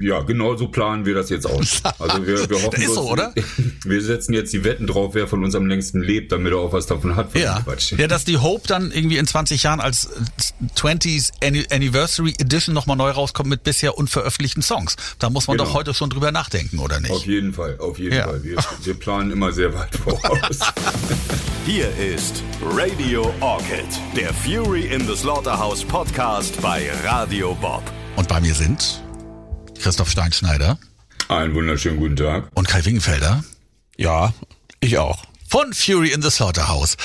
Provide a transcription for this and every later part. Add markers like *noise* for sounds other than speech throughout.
Ja, genau so planen wir das jetzt aus. *laughs* Also wir, wir hoffen, ist so, oder? *laughs* Wir setzen jetzt die Wetten drauf, wer von uns am längsten lebt, damit er auch was davon hat. Von Ja. Quatsch. ja, dass die Hope dann irgendwie in 20 Jahren als 20th Anni- Anniversary Edition nochmal neu rauskommt mit bisher unveröffentlichten Songs. Da muss man Genau. doch heute schon drüber nachdenken, oder Auf nicht? jeden Fall, auf jeden Ja. Fall. Wir, wir planen immer sehr weit voraus. *laughs* Hier ist Radio Orchid, der Fury in the Slaughterhouse Podcast bei Radio Bob. Und bei mir sind Christoph Steinschneider Einen wunderschönen guten Tag. und Kai Wingenfelder Ja, ich auch. von Fury in the Slaughterhouse.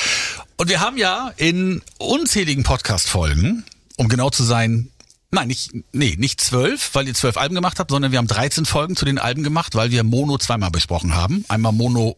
Und wir haben ja in unzähligen Podcast-Folgen, um genau zu sein, nein, nicht, nee, nicht zwölf, weil ihr zwölf Alben gemacht habt, sondern wir haben 13 Folgen zu den Alben gemacht, weil wir Mono zweimal besprochen haben. Einmal Mono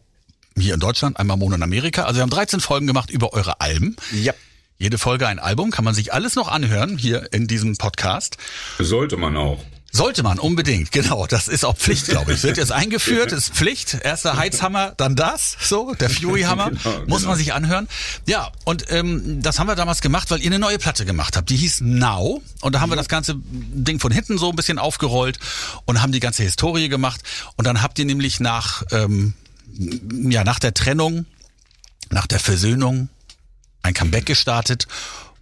hier in Deutschland, einmal Mono in Amerika. Also wir haben 13 Folgen gemacht über eure Alben. Ja. Jede Folge ein Album, kann man sich alles noch anhören hier in diesem Podcast. Sollte man auch. Sollte man unbedingt, genau. Das ist auch Pflicht, glaube ich. Wird jetzt eingeführt, ist Pflicht. Erster Heizhammer, dann das, so der Fury-Hammer, *laughs* Genau, muss genau. man sich anhören. Ja, und ähm, das haben wir damals gemacht, weil ihr eine neue Platte gemacht habt. Die hieß Now und da haben wir das ganze Ding von hinten so ein bisschen aufgerollt und haben die ganze Historie gemacht. Und dann habt ihr nämlich nach ähm, ja nach der Trennung, nach der Versöhnung ein Comeback gestartet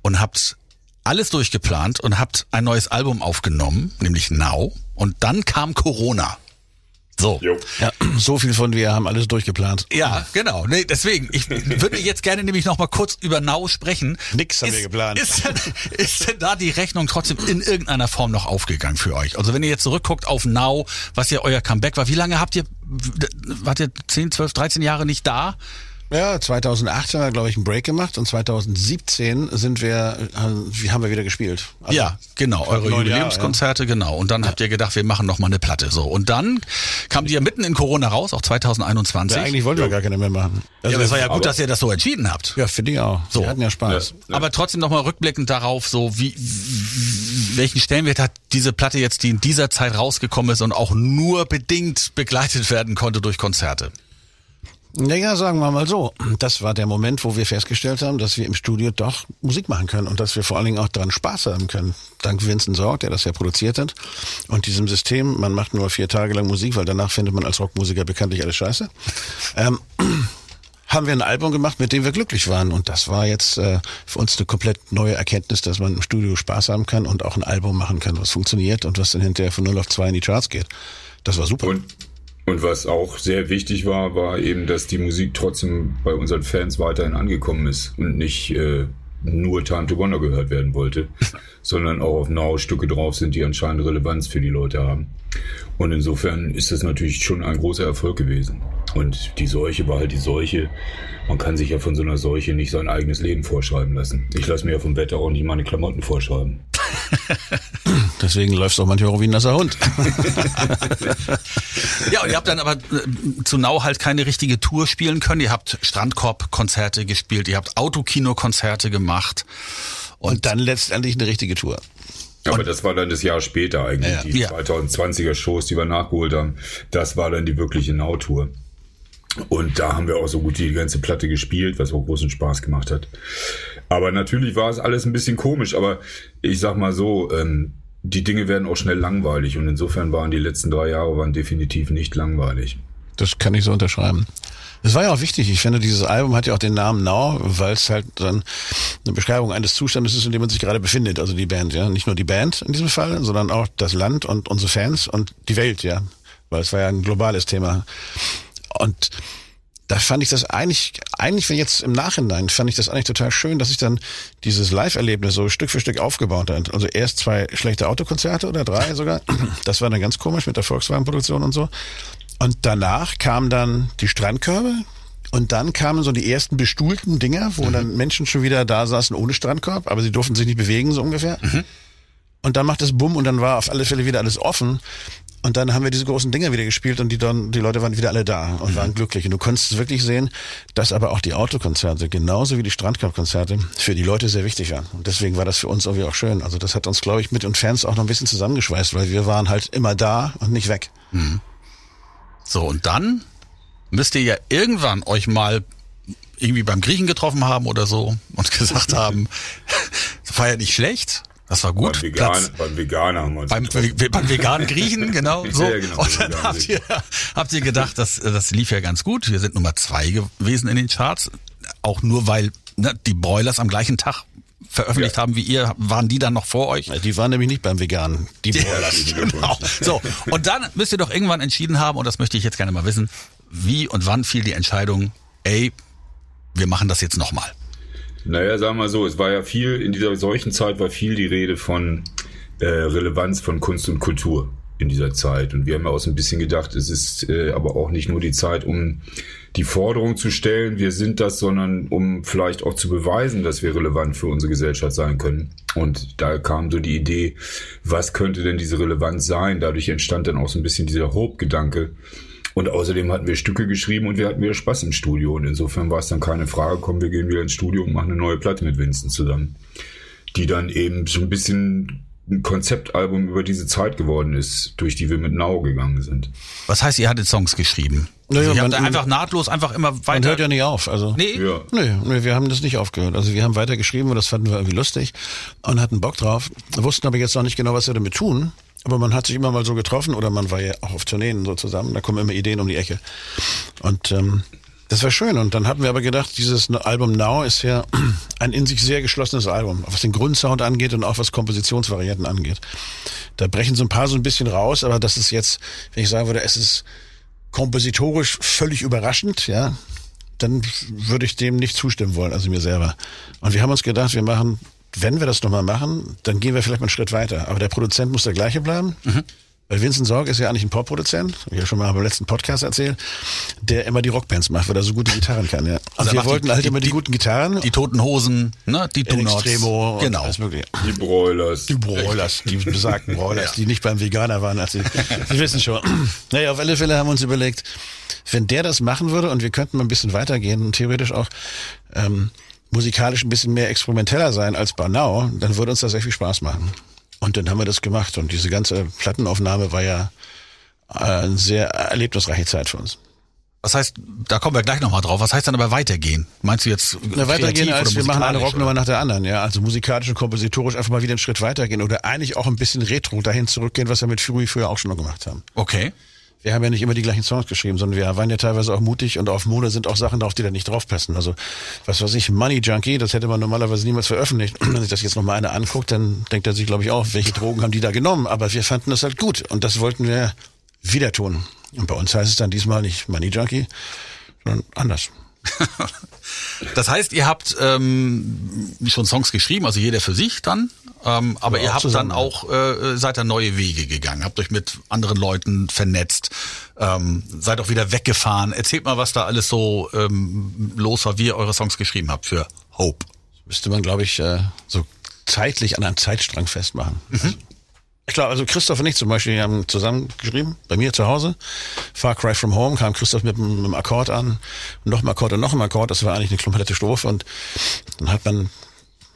und habt alles durchgeplant und habt ein neues Album aufgenommen, nämlich Now. Und dann kam Corona. So. Ja, so viel von wir haben alles durchgeplant. Ja, genau. Nee, deswegen, ich würde jetzt gerne nämlich noch mal kurz über Now sprechen. Nix haben wir geplant. Ist denn, ist denn da die Rechnung trotzdem in irgendeiner Form noch aufgegangen für euch? Also wenn ihr jetzt zurückguckt auf Now, was ja euer Comeback war, wie lange habt ihr, wart ihr 10, 12, 13 Jahre nicht da? Ja, 2008 haben wir, glaube ich, einen Break gemacht und 2017 sind wir, äh, wie haben wir wieder gespielt. Also, ja, genau, eure Jubiläumskonzerte, genau. Und dann habt ihr gedacht, wir machen noch mal eine Platte, so. Und dann kam die ja mitten in Corona raus, auch 2021. Ja, eigentlich wollten wir gar keine mehr machen. Also, ja, aber es war ja gut, dass ihr das so entschieden habt. ja, finde ich auch. So. Wir hatten ja Spaß. Ja. Aber trotzdem nochmal rückblickend darauf, so wie, wie welchen Stellenwert hat diese Platte jetzt, die in dieser Zeit rausgekommen ist und auch nur bedingt begleitet werden konnte durch Konzerte? Naja, sagen wir mal so. Das war der Moment, wo wir festgestellt haben, dass wir im Studio doch Musik machen können und dass wir vor allen Dingen auch daran Spaß haben können. Dank Vincent Sorg, der das ja produziert hat. Und diesem System, man macht nur vier Tage lang Musik, weil danach findet man als Rockmusiker bekanntlich alles scheiße. Ähm, *clears throat* haben wir ein Album gemacht, mit dem wir glücklich waren. Und das war jetzt äh, für uns eine komplett neue Erkenntnis, dass man im Studio Spaß haben kann und auch ein Album machen kann, was funktioniert und was dann hinterher von 0 auf 2 in die Charts geht. Das war super. Und, und was auch sehr wichtig war, war eben, dass die Musik trotzdem bei unseren Fans weiterhin angekommen ist und nicht äh, nur Time to Wonder gehört werden wollte, *laughs* sondern auch auf Now Stücke drauf sind, die anscheinend Relevanz für die Leute haben. Und insofern ist das natürlich schon ein großer Erfolg gewesen. Und die Seuche war halt die Seuche. Man kann sich ja von so einer Seuche nicht sein eigenes Leben vorschreiben lassen. Ich lasse mir ja vom Wetter auch nicht meine Klamotten vorschreiben. *laughs* Deswegen läufst du auch manchmal auch wie ein nasser Hund. *laughs* Ja, und ihr habt dann aber äh, zu Nau halt keine richtige Tour spielen können. Ihr habt Strandkorb-Konzerte gespielt, ihr habt Autokino-Konzerte gemacht. Und dann letztendlich eine richtige Tour. Aber das war dann das Jahr später eigentlich, Ja. die Ja. 2020er Shows, die wir nachgeholt haben. Das war dann die wirkliche Now-Tour. Und da haben wir auch so gut die ganze Platte gespielt, was auch großen Spaß gemacht hat. Aber natürlich war es alles ein bisschen komisch, aber ich sag mal so, ähm, die Dinge werden auch schnell langweilig und insofern waren die letzten drei Jahre waren definitiv nicht langweilig. Das kann ich so unterschreiben. Das war ja auch wichtig. Ich finde, dieses Album hat ja auch den Namen Now, weil es halt dann eine Beschreibung eines Zustandes ist, in dem man sich gerade befindet. Also die Band, ja. Nicht nur die Band in diesem Fall, sondern auch das Land und unsere Fans und die Welt, ja. Weil es war ja ein globales Thema. Und da fand ich das eigentlich, eigentlich, wenn jetzt im Nachhinein, fand ich das eigentlich total schön, dass sich dann dieses Live-Erlebnis so Stück für Stück aufgebaut hat. Also erst zwei schlechte Autokonzerte oder drei *laughs* sogar. Das war dann ganz komisch mit der Volkswagen-Produktion und so. Und danach kamen dann die Strandkörbe. Und dann kamen so die ersten bestuhlten Dinger, wo dann Menschen schon wieder da saßen ohne Strandkorb, aber sie durften sich nicht bewegen, so ungefähr. Und dann macht es Bumm und dann war auf alle Fälle wieder alles offen. Und dann haben wir diese großen Dinger wieder gespielt und die, dann, die Leute waren wieder alle da und waren glücklich. Und du konntest wirklich sehen, dass aber auch die Autokonzerte, genauso wie die Strandkorbkonzerte, für die Leute sehr wichtig waren. Und deswegen war das für uns irgendwie auch schön. Also das hat uns, glaube ich, mit den Fans auch noch ein bisschen zusammengeschweißt, weil wir waren halt immer da und nicht weg. So, und dann müsst ihr ja irgendwann euch mal irgendwie beim Griechen getroffen haben oder so und *laughs* gesagt haben, *laughs* ja nicht schlecht, Das war gut. Beim Veganer, beim Veganer haben wir uns beim, beim veganen Griechen, *laughs* genau. So. Ja, genau, und dann habt ihr, habt ihr gedacht, das, das lief ja ganz gut. Wir sind Nummer zwei gewesen in den Charts. Auch nur, weil ne, die Broilers am gleichen Tag veröffentlicht Ja. haben wie ihr, waren die dann noch vor euch? Die waren nämlich nicht beim Veganen. Die Broilers. *laughs* genau. So, und dann müsst ihr doch irgendwann entschieden haben, und das möchte ich jetzt gerne mal wissen, wie und wann fiel die Entscheidung, ey, wir machen das jetzt nochmal. Naja, sagen wir mal so, es war ja viel, in dieser solchen Zeit war viel die Rede von äh, Relevanz von Kunst und Kultur in dieser Zeit. Und wir haben ja auch so ein bisschen gedacht, es ist äh, aber auch nicht nur die Zeit, um die Forderung zu stellen, wir sind das, sondern um vielleicht auch zu beweisen, dass wir relevant für unsere Gesellschaft sein können. Und da kam so die Idee, was könnte denn diese Relevanz sein? Dadurch entstand dann auch so ein bisschen dieser Hope-Gedanke. Und außerdem hatten wir Stücke geschrieben und wir hatten wieder Spaß im Studio. Und insofern war es dann keine Frage, komm, wir gehen wieder ins Studio und machen eine neue Platte mit Vincent zusammen. Die dann eben so ein bisschen ein Konzeptalbum über diese Zeit geworden ist, durch die wir mit Now gegangen sind. Was heißt, ihr hattet Songs geschrieben? Naja, also man- einfach nahtlos einfach immer Man weiter. hört ja nicht auf. Also nee, Ja. Nee, nee, wir haben das nicht aufgehört. Also wir haben weiter geschrieben und das fanden wir irgendwie lustig und hatten Bock drauf, wussten aber jetzt noch nicht genau, was wir damit tun. Aber man hat sich immer mal so getroffen oder man war ja auch auf Tourneen so zusammen, da kommen immer Ideen um die Ecke. Und ähm, das war schön. Und dann hatten wir aber gedacht, dieses Album Now ist ja *clears throat* ein in sich sehr geschlossenes Album, was den Grundsound angeht und auch was Kompositionsvarianten angeht. Da brechen so ein paar so ein bisschen raus, aber das ist jetzt, wenn ich sagen würde, es ist kompositorisch völlig überraschend, ja, dann würde ich dem nicht zustimmen wollen, also mir selber. Und wir haben uns gedacht, wir machen, wenn wir das nochmal machen, dann gehen wir vielleicht mal einen Schritt weiter. Aber der Produzent muss der gleiche bleiben. Weil Vincent Sorg ist ja eigentlich ein Popproduzent, hab ich ja schon mal beim letzten Podcast erzählt, der immer die Rockbands macht, weil er so gute Gitarren kann. Ja. Und Also er wir wollten die- halt die- immer die, die- guten Gitarren. die Toten Hosen, ne, die Donuts. Extremo und Genau. alles mögliche. Die Broilers. Die Broilers, die besagten Broilers, die nicht beim Veganer waren. Als sie, sie wissen schon. *laughs* Naja, auf alle Fälle haben wir uns überlegt, wenn der das machen würde und wir könnten mal ein bisschen weitergehen und theoretisch auch ähm, musikalisch ein bisschen mehr experimenteller sein als Banau, dann würde uns das sehr viel Spaß machen. Und dann haben wir das gemacht und diese ganze Plattenaufnahme war ja äh, eine sehr erlebnisreiche Zeit für uns. Was heißt, da kommen wir gleich nochmal drauf, was heißt dann aber weitergehen? Meinst du jetzt Na, weitergehen als wir machen eine Rocknummer nach der anderen, ja. Also musikalisch und kompositorisch einfach mal wieder einen Schritt weitergehen oder eigentlich auch ein bisschen retro dahin zurückgehen, was wir mit Fury früher auch schon noch gemacht haben. Okay. Wir haben ja nicht immer die gleichen Songs geschrieben, sondern wir waren ja teilweise auch mutig und auf Mode sind auch Sachen drauf, die da nicht draufpassen. Also, was weiß ich, Money Junkie, das hätte man normalerweise niemals veröffentlicht. Wenn sich das jetzt nochmal einer anguckt, dann denkt er sich, glaube ich, auch, welche Drogen haben die da genommen? Aber wir fanden das halt gut und das wollten wir wieder tun. Und bei uns heißt es dann diesmal nicht Money Junkie, sondern anders. *laughs* Das heißt, ihr habt ähm, schon Songs geschrieben, also jeder für sich dann, ähm, aber Ja, ihr habt zusammen. dann auch äh, seid dann neue Wege gegangen, habt euch mit anderen Leuten vernetzt, ähm, seid auch wieder weggefahren. Erzählt mal, was da alles so ähm, los war, wie ihr eure Songs geschrieben habt für Hope. müsste man, glaube ich, äh, so zeitlich an einem Zeitstrang festmachen. Also, ich glaube, also Christoph und ich zum Beispiel haben zusammen geschrieben, bei mir zu Hause. Far Cry from Home kam Christoph mit einem, mit einem Akkord an, noch ein Akkord und noch ein Akkord. Das war eigentlich eine komplette Strophe und dann hat man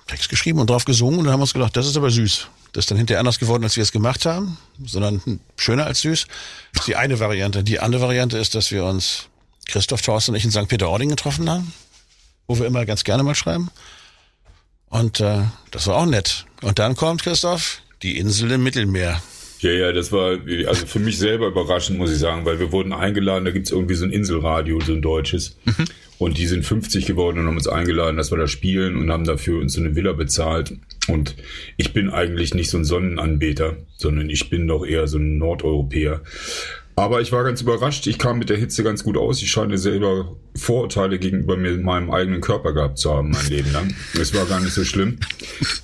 Text geschrieben und drauf gesungen und dann haben wir uns gedacht, das ist aber süß. Das ist dann hinterher anders geworden, als wir es gemacht haben, sondern schöner als süß. Das ist die eine Variante. Die andere Variante ist, dass wir uns Christoph, Thorsten und ich in St. Peter-Ording getroffen haben, wo wir immer ganz gerne mal schreiben. Und äh, das war auch nett. Und dann kommt, Christoph, die Insel im Mittelmeer. Ja, ja, das war also für mich selber überraschend, muss ich sagen, weil wir wurden eingeladen, da gibt's irgendwie so ein Inselradio, so ein deutsches. Und die sind 50 geworden und haben uns eingeladen, dass wir da spielen und haben dafür uns so eine Villa bezahlt. Und ich bin eigentlich nicht so ein Sonnenanbeter, sondern ich bin doch eher so ein Nordeuropäer. Aber ich war ganz überrascht. Ich kam mit der Hitze ganz gut aus. Ich scheine selber Vorurteile gegenüber mir, meinem eigenen Körper gehabt zu haben, mein Leben lang. *laughs* Es war gar nicht so schlimm.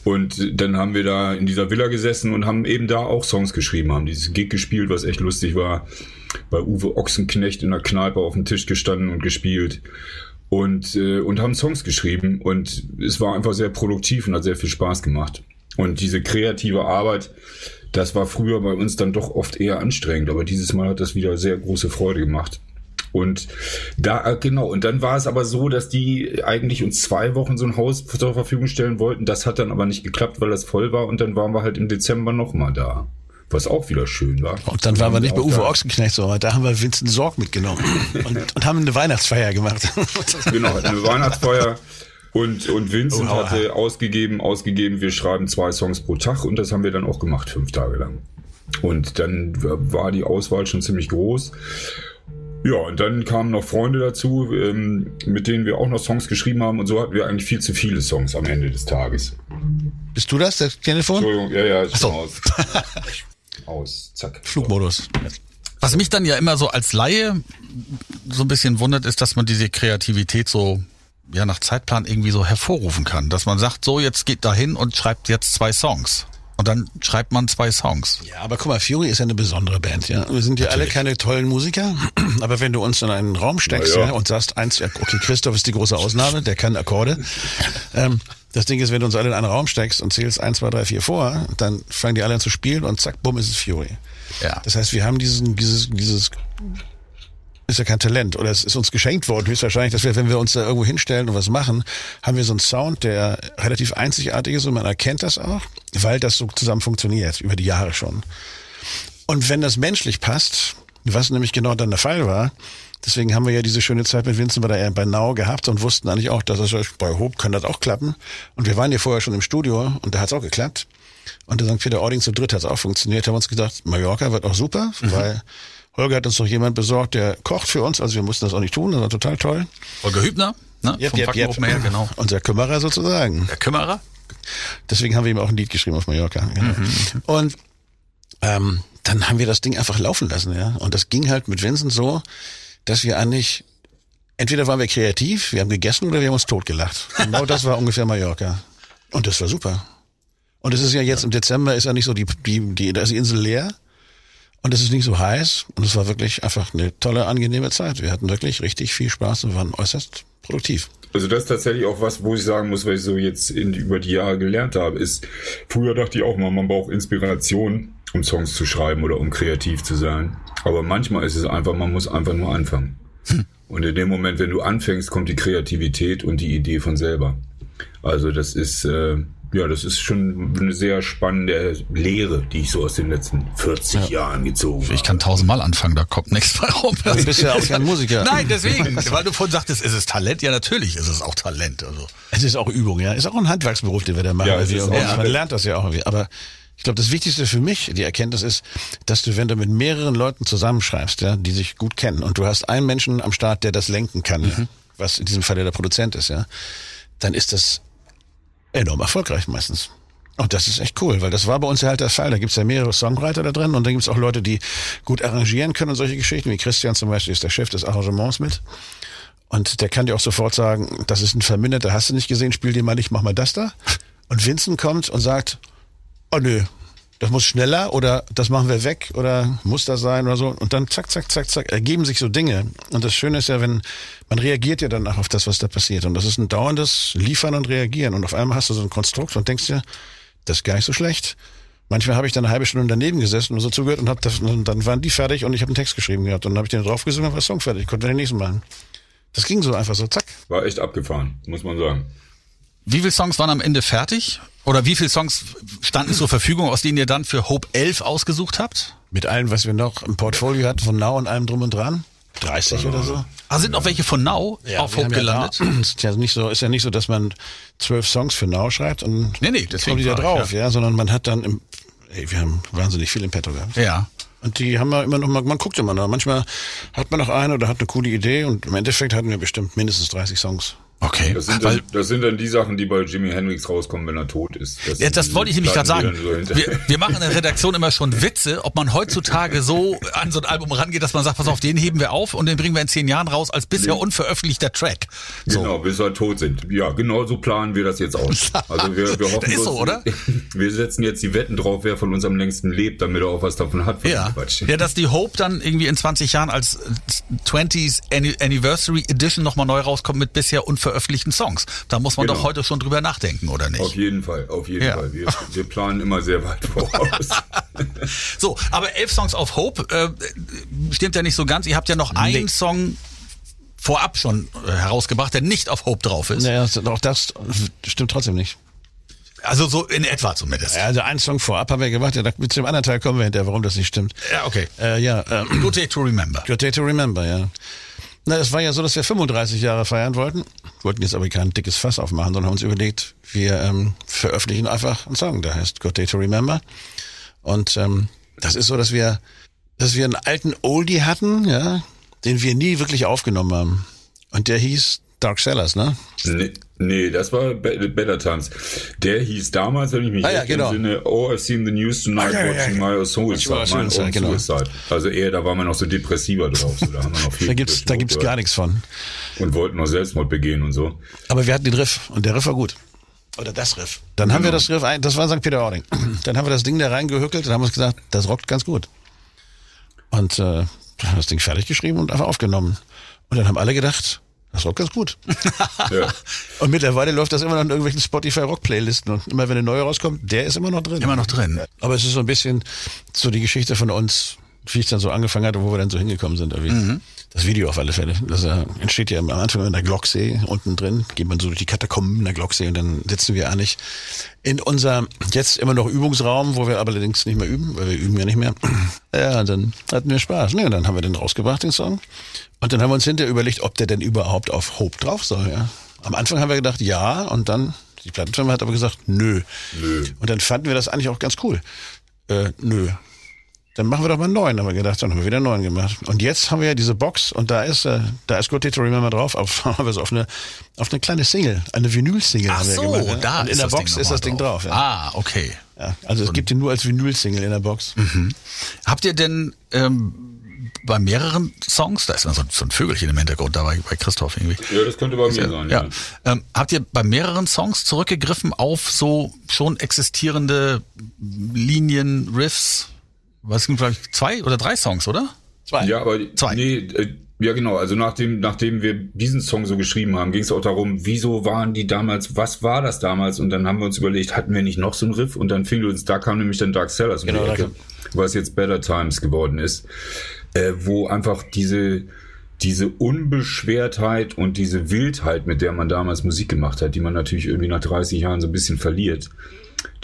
Und dann haben wir da in dieser Villa gesessen und haben eben da auch Songs geschrieben, haben dieses Gig gespielt, was echt lustig war. Bei Uwe Ochsenknecht in der Kneipe auf dem Tisch gestanden und gespielt. Und, äh, und haben Songs geschrieben. Und es war einfach sehr produktiv und hat sehr viel Spaß gemacht. Und diese kreative Arbeit, das war früher bei uns dann doch oft eher anstrengend, aber dieses Mal hat das wieder sehr große Freude gemacht. Und da, äh, genau, und dann war es aber so, dass die eigentlich uns zwei Wochen so ein Haus zur Verfügung stellen wollten. Das hat dann aber nicht geklappt, weil das voll war. Und dann waren wir halt im Dezember nochmal da. Was auch wieder schön war. Und dann waren wir nicht bei Uwe Ochsenknecht, sondern da haben wir Vincent Sorg mitgenommen *laughs* und, und haben eine Weihnachtsfeier gemacht. Genau, eine Weihnachtsfeier Und, und Vincent Oh, hatte ausgegeben, ausgegeben, wir schreiben zwei Songs pro Tag und das haben wir dann auch gemacht, fünf Tage lang. Und dann war die Auswahl schon ziemlich groß. Ja, und dann kamen noch Freunde dazu, ähm, mit denen wir auch noch Songs geschrieben haben und so hatten wir eigentlich viel zu viele Songs am Ende des Tages. Bist du das, das Telefon? Entschuldigung, ja, ja, ist so. aus. *laughs* aus, zack. Flugmodus. Was mich dann ja immer so als Laie so ein bisschen wundert, ist, dass man diese Kreativität so ja nach Zeitplan irgendwie so hervorrufen kann. Dass man sagt, so jetzt geht da hin und schreibt jetzt zwei Songs. Und dann schreibt man zwei Songs. Ja, aber guck mal, Fury ist ja eine besondere Band, ja. Wir sind ja alle keine tollen Musiker, *clears throat* aber wenn du uns in einen Raum steckst ja. ja. und sagst, eins, ja, okay, Christoph ist die große Ausnahme, der kann Akkorde. Ähm, das Ding ist, wenn du uns alle in einen Raum steckst und zählst eins, zwei, drei, vier vor, dann fangen die alle an zu spielen und zack, bumm, ist es Fury. Ja. Das heißt, wir haben diesen, dieses, dieses, ist ja kein Talent oder es ist uns geschenkt worden, höchstwahrscheinlich, dass wir, wenn wir uns da irgendwo hinstellen und was machen, haben wir so einen Sound, der relativ einzigartig ist und man erkennt das auch, weil das so zusammen funktioniert, über die Jahre schon. Und wenn das menschlich passt, was nämlich genau dann der Fall war, deswegen haben wir ja diese schöne Zeit mit Vincent bei, der, bei Now gehabt und wussten eigentlich auch, dass das bei Hope kann das auch klappen. Und wir waren ja vorher schon im Studio und da hat es auch geklappt. Und der St. Peter Ording zu dritt hat es auch funktioniert. Haben uns gedacht, Mallorca wird auch super, weil Holger hat uns noch jemand besorgt, der kocht für uns. Also wir mussten das auch nicht tun, das war total toll. Holger Hübner, ne? Yep, vom yep, yep. Air, genau. Unser Kümmerer sozusagen. Der Kümmerer. Deswegen haben wir ihm auch ein Lied geschrieben auf Mallorca. Genau. Und ähm, dann haben wir das Ding einfach laufen lassen, ja. Und das ging halt mit Vincent so, dass wir eigentlich entweder waren wir kreativ, wir haben gegessen oder wir haben uns totgelacht. Genau das war ungefähr Mallorca. Und das war super. Und es ist ja jetzt im Dezember ist ja nicht so die, die, die, da ist die Insel leer. Und es ist nicht so heiß. Und es war wirklich einfach eine tolle, angenehme Zeit. Wir hatten wirklich richtig viel Spaß und waren äußerst produktiv. Also das ist tatsächlich auch was, wo ich sagen muss, weil ich so jetzt in, über die Jahre gelernt habe, ist, früher dachte ich auch mal, man braucht Inspiration, um Songs zu schreiben oder um kreativ zu sein. Aber manchmal ist es einfach, man muss einfach nur anfangen. Und in dem Moment, wenn du anfängst, kommt die Kreativität und die Idee von selber. Also das ist, äh, ja, das ist schon eine sehr spannende Lehre, die ich so aus den letzten 40 Jahren gezogen habe. Ich kann tausendmal anfangen, da kommt nichts bei rum. Du bist ja auch kein Musiker. *laughs* Nein, deswegen, weil du vorhin sagtest, ist es Talent? Ja, natürlich ist es auch Talent. Also. Es ist auch Übung, ja. Ist auch ein Handwerksberuf, den wir da machen. Ja, irgendwie- auch- man lernt das ja auch irgendwie. Aber ich glaube, das Wichtigste für mich, die Erkenntnis ist, dass du, wenn du mit mehreren Leuten zusammenschreibst, ja, die sich gut kennen, und du hast einen Menschen am Start, der das lenken kann, ja, was in diesem Fall ja der Produzent ist, ja, dann ist das enorm erfolgreich meistens. Und das ist echt cool, weil das war bei uns ja halt der Fall. Da gibt's ja mehrere Songwriter da drin und dann gibt's auch Leute, die gut arrangieren können und solche Geschichten, wie Christian zum Beispiel ist der Chef des Arrangements mit. Und der kann dir auch sofort sagen, das ist ein Verminderter, hast du nicht gesehen, spiel dir mal nicht, mach mal das da. Und Vincent kommt und sagt, oh nö, das muss schneller oder das machen wir weg oder muss das sein oder so. Und dann zack, zack, zack, zack, ergeben sich so Dinge. Und das Schöne ist ja, wenn, man reagiert ja danach auf das, was da passiert. Und das ist ein dauerndes Liefern und Reagieren. Und auf einmal hast du so ein Konstrukt und denkst dir, das ist gar nicht so schlecht. Manchmal habe ich dann eine halbe Stunde daneben gesessen und so zugehört und, hab das, und dann waren die fertig und ich habe einen Text geschrieben gehabt. Und dann habe ich den draufgesungen und war Song fertig. Ich konnte den nächsten machen. Das ging so einfach so, zack. War echt abgefahren, muss man sagen. Wie viele Songs waren am Ende fertig? Oder wie viele Songs standen zur Verfügung, aus denen ihr dann für Hope 11 ausgesucht habt? Mit allem, was wir noch im Portfolio hatten, von Now und allem drum und dran. 30 oder so. Ah, sind noch welche von Now auf wir Hope gelandet? Ja *clears throat* ist ja nicht so, ist ja nicht so, dass man zwölf Songs für Now schreibt und Nee, nee, deswegen kommen die da frage ich, drauf, ja. sondern man hat dann im, ey, wir haben wahnsinnig viel im Petto gehabt. Ja. Und die haben wir immer noch mal, man guckt immer noch. Manchmal hat man noch eine oder hat eine coole Idee und im Endeffekt hatten wir bestimmt mindestens 30 Songs. Okay. Das sind, dann, das sind dann die Sachen, die bei Jimi Hendrix rauskommen, wenn er tot ist. ja, das wollte ich nämlich gerade sagen. so Wir, wir machen in der Redaktion immer schon Witze, ob man heutzutage so an so ein Album rangeht, dass man sagt, pass auf, den heben wir auf und den bringen wir in zehn Jahren raus als bisher unveröffentlichter Track. So. Genau, bis wir tot sind. Ja, genau so planen wir das jetzt aus. *laughs* Also wir, wir hoffen, Das ist so, oder? *laughs* Wir setzen jetzt die Wetten drauf, wer von uns am längsten lebt, damit er auch was davon hat. Ja. ja, dass die Hope dann irgendwie in 20 Jahren als 20th Anni- Anniversary Edition nochmal neu rauskommt mit bisher unveröffentlichten Songs. Da muss man Genau. doch heute schon drüber nachdenken, oder Auf nicht? jeden Fall, auf jeden Ja. Fall. Wir, wir planen immer sehr weit voraus. *laughs* So, aber elf Songs auf Hope äh, stimmt ja nicht so ganz. Ihr habt ja noch einen Nee. Song vorab schon äh, herausgebracht, der nicht auf Hope drauf ist. Naja, auch das stimmt trotzdem nicht. Also so in etwa zumindest. Ja, also einen Song vorab haben wir gemacht, ja, mit dem anderen Teil kommen wir hinterher, warum das nicht stimmt. Ja, okay. Äh, ja, ähm, Good Day to Remember. Good Day to Remember, ja. Na, es war ja so, dass wir 35 Jahre feiern wollten. Wollten jetzt aber kein dickes Fass aufmachen, sondern haben uns überlegt, wir ähm, veröffentlichen einfach einen Song, der heißt Good Day to Remember. Und ähm, das ist so, dass wir, dass wir einen alten Oldie hatten, ja, den wir nie wirklich aufgenommen haben. Und der hieß Dark Sellers, ne? Nee, nee, das war Be- Better Times. Der hieß damals, wenn ich mich Ah, ja, genau. entsinne, Oh, I've seen the news tonight, Ah, ja, ja, watching ja. my suicide, Watching my my suicide, own genau. suicide. Also eher, da war man noch so depressiver drauf. So, da haben wir noch *laughs* viel Da gibt's, da gibt's gar nichts von. Und wollten noch Selbstmord begehen und so. Aber wir hatten den Riff und der Riff war gut. Oder das Riff. Dann haben wir das Riff ein, das war St. Peter-Ording. *clears throat* Dann haben wir das Ding da reingehückelt und haben uns gesagt, das rockt ganz gut. Und äh, dann haben wir das Ding fertig geschrieben und einfach aufgenommen. Und dann haben alle gedacht, das rockt ganz gut. *laughs* Ja. Und mittlerweile läuft das immer noch in irgendwelchen Spotify-Rock-Playlisten. Und immer wenn eine neue rauskommt, der ist immer noch drin. Immer noch drin. Aber es ist so ein bisschen so die Geschichte von uns, wie es dann so angefangen hat und wo wir dann so hingekommen sind. Irgendwie. Das Video auf alle Fälle. Das äh, entsteht ja am Anfang in der Glocksee unten drin. Geht man so durch die Katakomben in der Glocksee und dann sitzen wir eigentlich in unser jetzt immer noch Übungsraum, wo wir aber allerdings nicht mehr üben, weil wir üben ja nicht mehr. *clears throat* Ja, und dann hatten wir Spaß. Ne, und dann haben wir den rausgebracht, den Song. Und dann haben wir uns hinterher überlegt, ob der denn überhaupt auf Hope drauf soll. Ja. Am Anfang haben wir gedacht, ja, und dann, die Plattenfirma hat aber gesagt, nö. Nö. Und dann fanden wir das eigentlich auch ganz cool. Äh, nö. Dann machen wir doch mal einen neuen, haben wir gedacht. Dann haben wir wieder einen neuen gemacht. Und jetzt haben wir ja diese Box und da ist, äh, da ist Good Day to Remember drauf. Auf, haben *laughs* wir so auf eine, auf eine kleine Single, eine Vinyl-Single Ach haben wir so, gemacht. ja. da und ist in der das Box Ding ist das Ding drauf. ja. Ah, okay. Ja, also es gibt ihn nur als Vinyl-Single in der Box. Habt ihr denn ähm, bei mehreren Songs, da ist immer so, so ein Vögelchen im Hintergrund, da bei, bei Christoph irgendwie. ja, das könnte bei mir sein. Ja. Ja. Ähm, habt ihr bei mehreren Songs zurückgegriffen auf so schon existierende Linien, Riffs? Was sind vielleicht zwei oder drei Songs, oder? Zwei. Ja, aber Zwei. nee, äh, ja genau. Also nachdem, nachdem wir diesen Song so geschrieben haben, ging es auch darum, wieso waren die damals, was war das damals? Und dann haben wir uns überlegt, hatten wir nicht noch so einen Riff? Und dann fing uns, da kam nämlich dann Dark Sellers Genau, Ecke, was jetzt Better Times geworden ist, äh, wo einfach diese diese Unbeschwertheit und diese Wildheit, mit der man damals Musik gemacht hat, die man natürlich irgendwie nach 30 Jahren so ein bisschen verliert,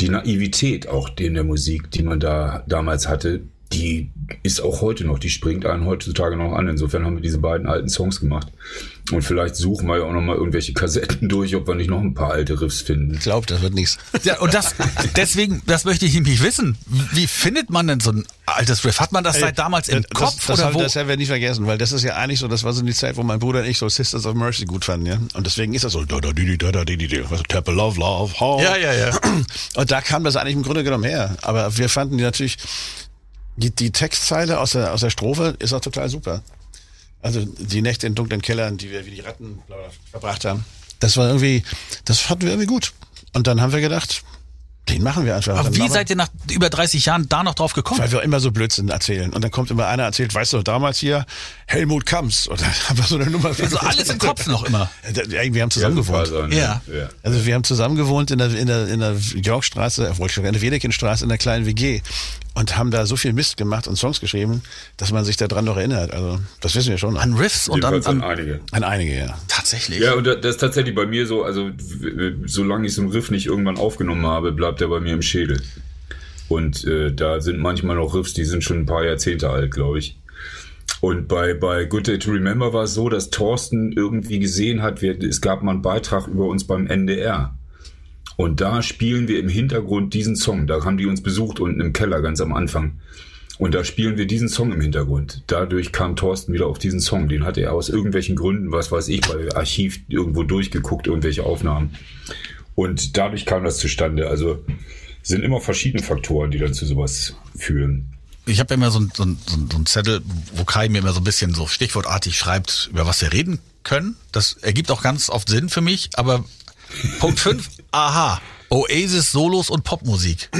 die Naivität auch in der Musik, die man da damals hatte, die ist auch heute noch, die springt einen heutzutage noch an. Insofern haben wir diese beiden alten Songs gemacht. Und vielleicht suchen wir ja auch noch mal irgendwelche Kassetten *laughs* durch, ob wir nicht noch ein paar alte Riffs finden. Ich glaube, das wird nichts. Ja, und das, deswegen, das möchte ich nämlich wissen. Wie findet man denn so ein altes Riff? Hat man das seit damals im das, Kopf das, oder das, wo? Das werden wir nicht vergessen, weil das ist ja eigentlich so, das war so die Zeit, wo mein Bruder und ich so Sisters of Mercy gut fanden, ja. Und deswegen ist das so, da da di di da da di di di, was Temple of Love, oh. Ja, ja, ja. Und da kam das eigentlich im Grunde genommen her. Aber wir fanden die natürlich, die, die Textzeile aus der, aus der Strophe ist auch total super. Also die Nächte in dunklen Kellern, die wir wie die Ratten bla, bla, verbracht haben. Das war irgendwie, das fanden wir irgendwie gut. Und dann haben wir gedacht, den machen wir einfach. Aber wie machen seid ihr nach über 30 Jahren da noch drauf gekommen? weil wir immer so Blödsinn erzählen. Und dann kommt immer einer erzählt, weißt du, damals hier Helmut Kamps. Und dann haben wir so eine Nummer. Also alles im Kopf noch immer. Wir haben zusammen gewohnt. Sein, Ja. ja. Also wir haben zusammen gewohnt in der, in der, in der Yorkstraße, äh, wollte ich schon, in der Wedekinstraße in der kleinen WG und haben da so viel Mist gemacht und Songs geschrieben, dass man sich daran noch erinnert. Also das wissen wir schon. noch. An Riffs und an, an an einige. An einige, ja. tatsächlich. Ja, und das ist tatsächlich bei mir so, also solange ich so einen Riff nicht irgendwann aufgenommen habe, bleibt er bei mir im Schädel. Und äh, da sind manchmal noch Riffs, die sind schon ein paar Jahrzehnte alt, glaube ich. Und bei, bei Good Day to Remember war es so, dass Thorsten irgendwie gesehen hat, wir, es gab mal einen Beitrag über uns beim NDR. Und da spielen wir im Hintergrund diesen Song. Da haben die uns besucht unten im Keller ganz am Anfang. Und da spielen wir diesen Song im Hintergrund. Dadurch kam Thorsten wieder auf diesen Song. Den hatte er aus irgendwelchen Gründen, was weiß ich, bei Archiv irgendwo durchgeguckt, irgendwelche Aufnahmen. Und dadurch kam das zustande. Also sind immer verschiedene Faktoren, die dann zu sowas führen. Ich habe immer so ein, so, so ein Zettel, wo Kai mir immer so ein bisschen so stichwortartig schreibt, über was wir reden können. Das ergibt auch ganz oft Sinn für mich. Aber Punkt 5, aha, Oasis, Solos und Popmusik.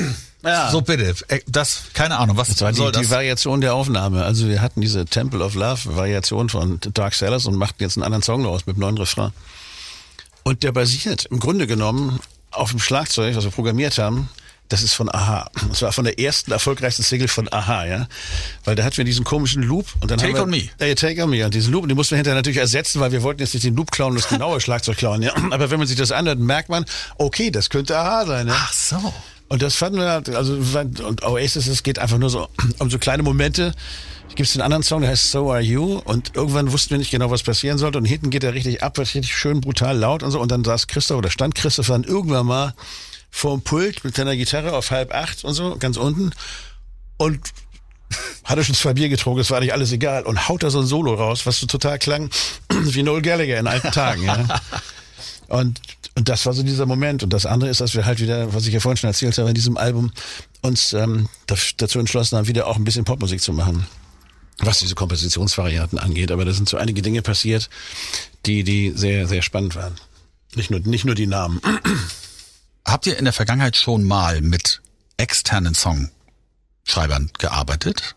Ja. So bitte. Äh, Das, keine Ahnung, was Das war die, soll die das? Variation der Aufnahme. Also wir hatten diese Temple of Love Variation von Dark Sellers und machten jetzt einen anderen Song daraus mit einem neuen Refrain. Und der basiert im Grunde genommen auf dem Schlagzeug, was wir programmiert haben. Das ist von Aha. Das war von der ersten erfolgreichsten Single von Aha, ja. Weil da hatten wir diesen komischen Loop und dann Take haben wir, on Me. Ja, Take on Me. Und diesen Loop, und den mussten wir hinterher natürlich ersetzen, weil wir wollten jetzt nicht den Loop klauen und das genaue *laughs* Schlagzeug klauen, ja. Aber wenn man sich das anhört, merkt man, okay, das könnte Aha sein, ja. Ach so. Und das fanden wir, halt, also und Oasis, es geht einfach nur so um so kleine Momente. Gibt es einen anderen Song, der heißt So Are You und irgendwann wussten wir nicht genau, was passieren sollte und hinten geht er richtig ab, richtig schön brutal laut und so und dann saß Christoph oder stand Christoph dann irgendwann mal vor dem Pult mit seiner Gitarre auf halb acht und so, ganz unten und hatte schon zwei Bier getrunken, es war nicht alles egal und haut da so ein Solo raus, was so total klang *clears throat* wie Noel Gallagher in alten Tagen. Ja. *laughs* Und, und das war so dieser Moment. Und das andere ist, dass wir halt wieder, was ich ja vorhin schon erzählt habe, in diesem Album uns ähm, dazu entschlossen haben, wieder auch ein bisschen Popmusik zu machen. Was diese Kompositionsvarianten angeht. Aber da sind so einige Dinge passiert, die, die sehr, sehr spannend waren. Nicht nur, nicht nur die Namen. *clears throat* Habt ihr in der Vergangenheit schon mal mit externen Songschreibern gearbeitet?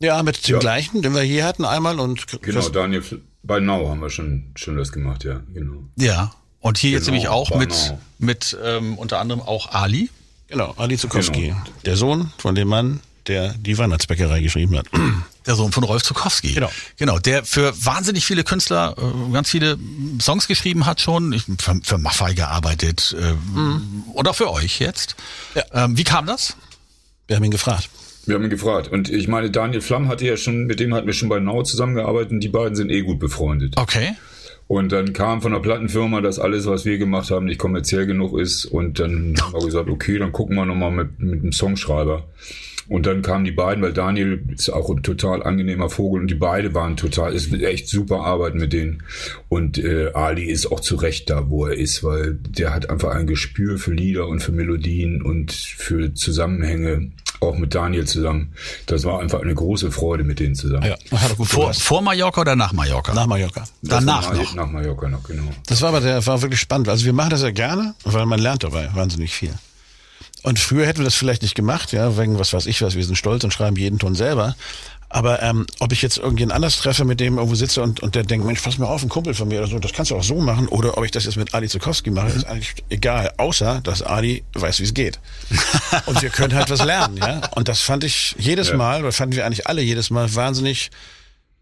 Ja, mit dem ja. gleichen, den wir hier hatten einmal und genau, Daniel bei Now haben wir schon schon das gemacht, ja, genau. Ja, und hier genau, jetzt nämlich auch mit, mit ähm, unter anderem auch Ali. Genau, Ali Zukowski. Genau. Der Sohn von dem Mann, der die Weihnachtsbäckerei geschrieben hat. Der Sohn von Rolf Zukowski. Genau. Genau, der für wahnsinnig viele Künstler äh, ganz viele Songs geschrieben hat schon. Ich, für, für Maffei gearbeitet. Äh, mhm. Und auch für euch jetzt. Ja. Ähm, wie kam das? Wir haben ihn gefragt. Wir haben ihn gefragt. Und ich meine, Daniel Flamm hatte ja schon, mit dem hatten wir schon bei Now zusammengearbeitet und die beiden sind eh gut befreundet. Okay. Und dann kam von der Plattenfirma, dass alles, was wir gemacht haben, nicht kommerziell genug ist. Und dann haben wir gesagt, okay, dann gucken wir nochmal mit, mit einem Songschreiber. Und dann kamen die beiden, weil Daniel ist auch ein total angenehmer Vogel und die beiden waren total, ist echt super Arbeit mit denen. Und äh, Ali ist auch zu Recht da, wo er ist, weil der hat einfach ein Gespür für Lieder und für Melodien und für Zusammenhänge auch mit Daniel zusammen. Das war einfach eine große Freude mit denen zusammen. Ja, hat gut vor, vor Mallorca oder nach Mallorca? Nach Mallorca. Danach noch? Nach Mallorca noch, genau. Das war aber der, war wirklich spannend. Also wir machen das ja gerne, weil man lernt dabei wahnsinnig viel. Und früher hätten wir das vielleicht nicht gemacht, ja, wegen was weiß ich was, wir sind stolz und schreiben jeden Ton selber. Aber ähm, ob ich jetzt irgendjemand anders treffe, mit dem irgendwo sitze und, und der denkt, Mensch, pass mir auf, ein Kumpel von mir oder so, das kannst du auch so machen. Oder ob ich das jetzt mit Ali Zukowski mache, ist eigentlich egal. Außer, dass Ali weiß, wie es geht. und wir können halt was lernen, ja. Und das fand ich jedes ja. Mal, oder fanden wir eigentlich alle jedes Mal wahnsinnig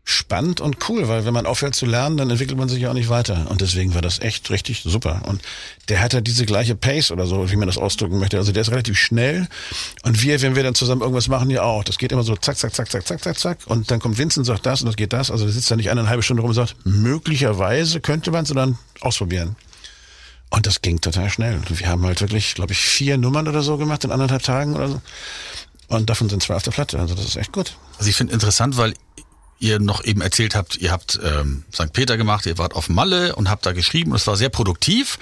spannend und cool, weil wenn man aufhört zu lernen, dann entwickelt man sich ja auch nicht weiter. Und deswegen war das echt richtig super. Und der hat ja diese gleiche Pace oder so, wie man das ausdrücken möchte. Also der ist relativ schnell. Und wir, wenn wir dann zusammen irgendwas machen, ja auch. Das geht immer so zack, zack, zack, zack, zack, zack, zack. Und dann kommt Vincent, sagt das und das geht das. Also der sitzt da nicht eine halbe Stunde rum und sagt, möglicherweise könnte man es dann ausprobieren. Und das ging total schnell. Wir haben halt wirklich, glaube ich, vier Nummern oder so gemacht in anderthalb Tagen oder so. Und davon sind zwei auf der Platte. Also das ist echt gut. Also ich finde interessant, weil ihr noch eben erzählt habt, ihr habt ähm, St. Peter gemacht, ihr wart auf Malle und habt da geschrieben und es war sehr produktiv.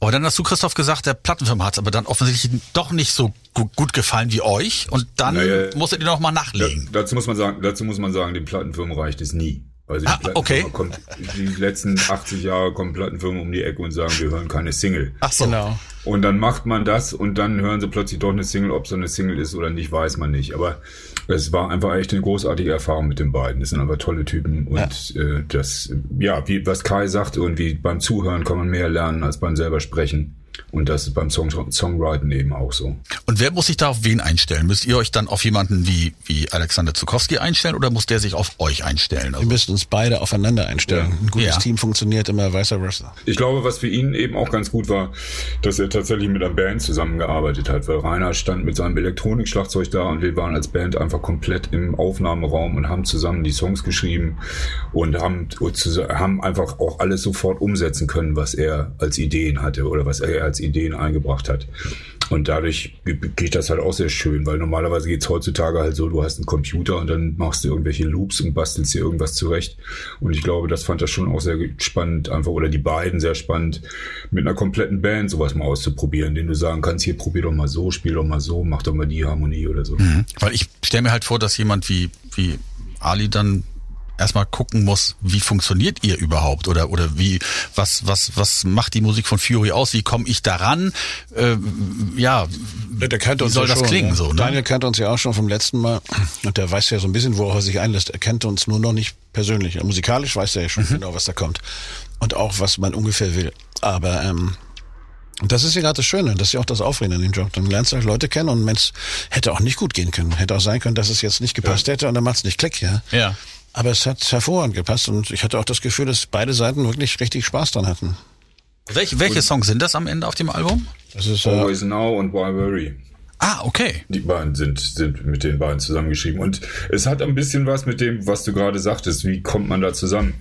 Aber dann hast du, Christoph, gesagt, der Plattenfirma hat es aber dann offensichtlich doch nicht so gut gefallen wie euch und dann naja, musstet ihr noch mal nachlegen. Da, dazu muss man sagen, dazu muss man sagen, den Plattenfirmen reicht es nie. Also ah, okay. kommt, die letzten 80 Jahre kommen Plattenfirmen um die Ecke und sagen, wir hören keine Single. Ach so. Genau. Und dann macht man das und dann hören sie plötzlich doch eine Single. Ob es eine Single ist oder nicht, weiß man nicht. Aber es war einfach echt eine großartige Erfahrung mit den beiden. Das sind aber tolle Typen und ja. äh, das, ja, wie was Kai sagt, irgendwie beim Zuhören kann man mehr lernen als beim selber sprechen. Und das ist beim Song Songwriting eben auch so. Und wer muss sich da auf wen einstellen? Müsst ihr euch dann auf jemanden wie, wie Alexander Zukowski einstellen oder muss der sich auf euch einstellen? Also Wir müssen uns beide aufeinander einstellen. Ja. Ein gutes ja. Team funktioniert immer vice versa. Ich glaube, was für ihn eben auch ganz gut war, dass er tatsächlich mit einer Band zusammengearbeitet hat, weil Rainer stand mit seinem Elektronikschlagzeug da und wir waren als Band einfach komplett im Aufnahmeraum und haben zusammen die Songs geschrieben und haben, haben einfach auch alles sofort umsetzen können, was er als Ideen hatte oder was er als Ideen eingebracht hat. Und dadurch geht das halt auch sehr schön, weil normalerweise geht's heutzutage halt so, du hast einen Computer und dann machst du irgendwelche Loops und bastelst dir irgendwas zurecht. Und ich glaube, das fand das schon auch sehr spannend, einfach, oder die beiden sehr spannend, mit einer kompletten Band sowas mal auszuprobieren, den du sagen kannst, hier probier doch mal so, spiel doch mal so, mach doch mal die Harmonie oder so. Mhm. Weil ich stelle mir halt vor, dass jemand wie, wie Ali dann erstmal gucken muss, wie funktioniert ihr überhaupt oder oder wie was was was macht die Musik von Fury aus? Wie komme ich daran? Äh, ja, der kennt uns wie soll ja das schon, klingen ja. so? Ne? Daniel kennt uns ja auch schon vom letzten Mal und der weiß ja so ein bisschen, worauf er sich einlässt. Er kennt uns nur noch nicht persönlich. Musikalisch weiß er ja schon mhm. genau, was da kommt und auch was man ungefähr will. Aber ähm, das ist ja gerade das Schöne, das ist ja auch das Aufregende an dem Job. Dann lernst du halt Leute kennen und Mensch, hätte auch nicht gut gehen können. Hätte auch sein können, dass es jetzt nicht gepasst ja. hätte und dann macht es nicht Klick, ja. Ja. Aber es hat hervorragend gepasst und ich hatte auch das Gefühl, dass beide Seiten wirklich richtig Spaß dran hatten. Welche, welche Songs sind das am Ende auf dem Album? Das ist äh, Always Now und Why Worry. Ah, okay. Die beiden sind, sind mit den beiden zusammengeschrieben. Und es hat ein bisschen was mit dem, was du gerade sagtest. Wie kommt man da zusammen?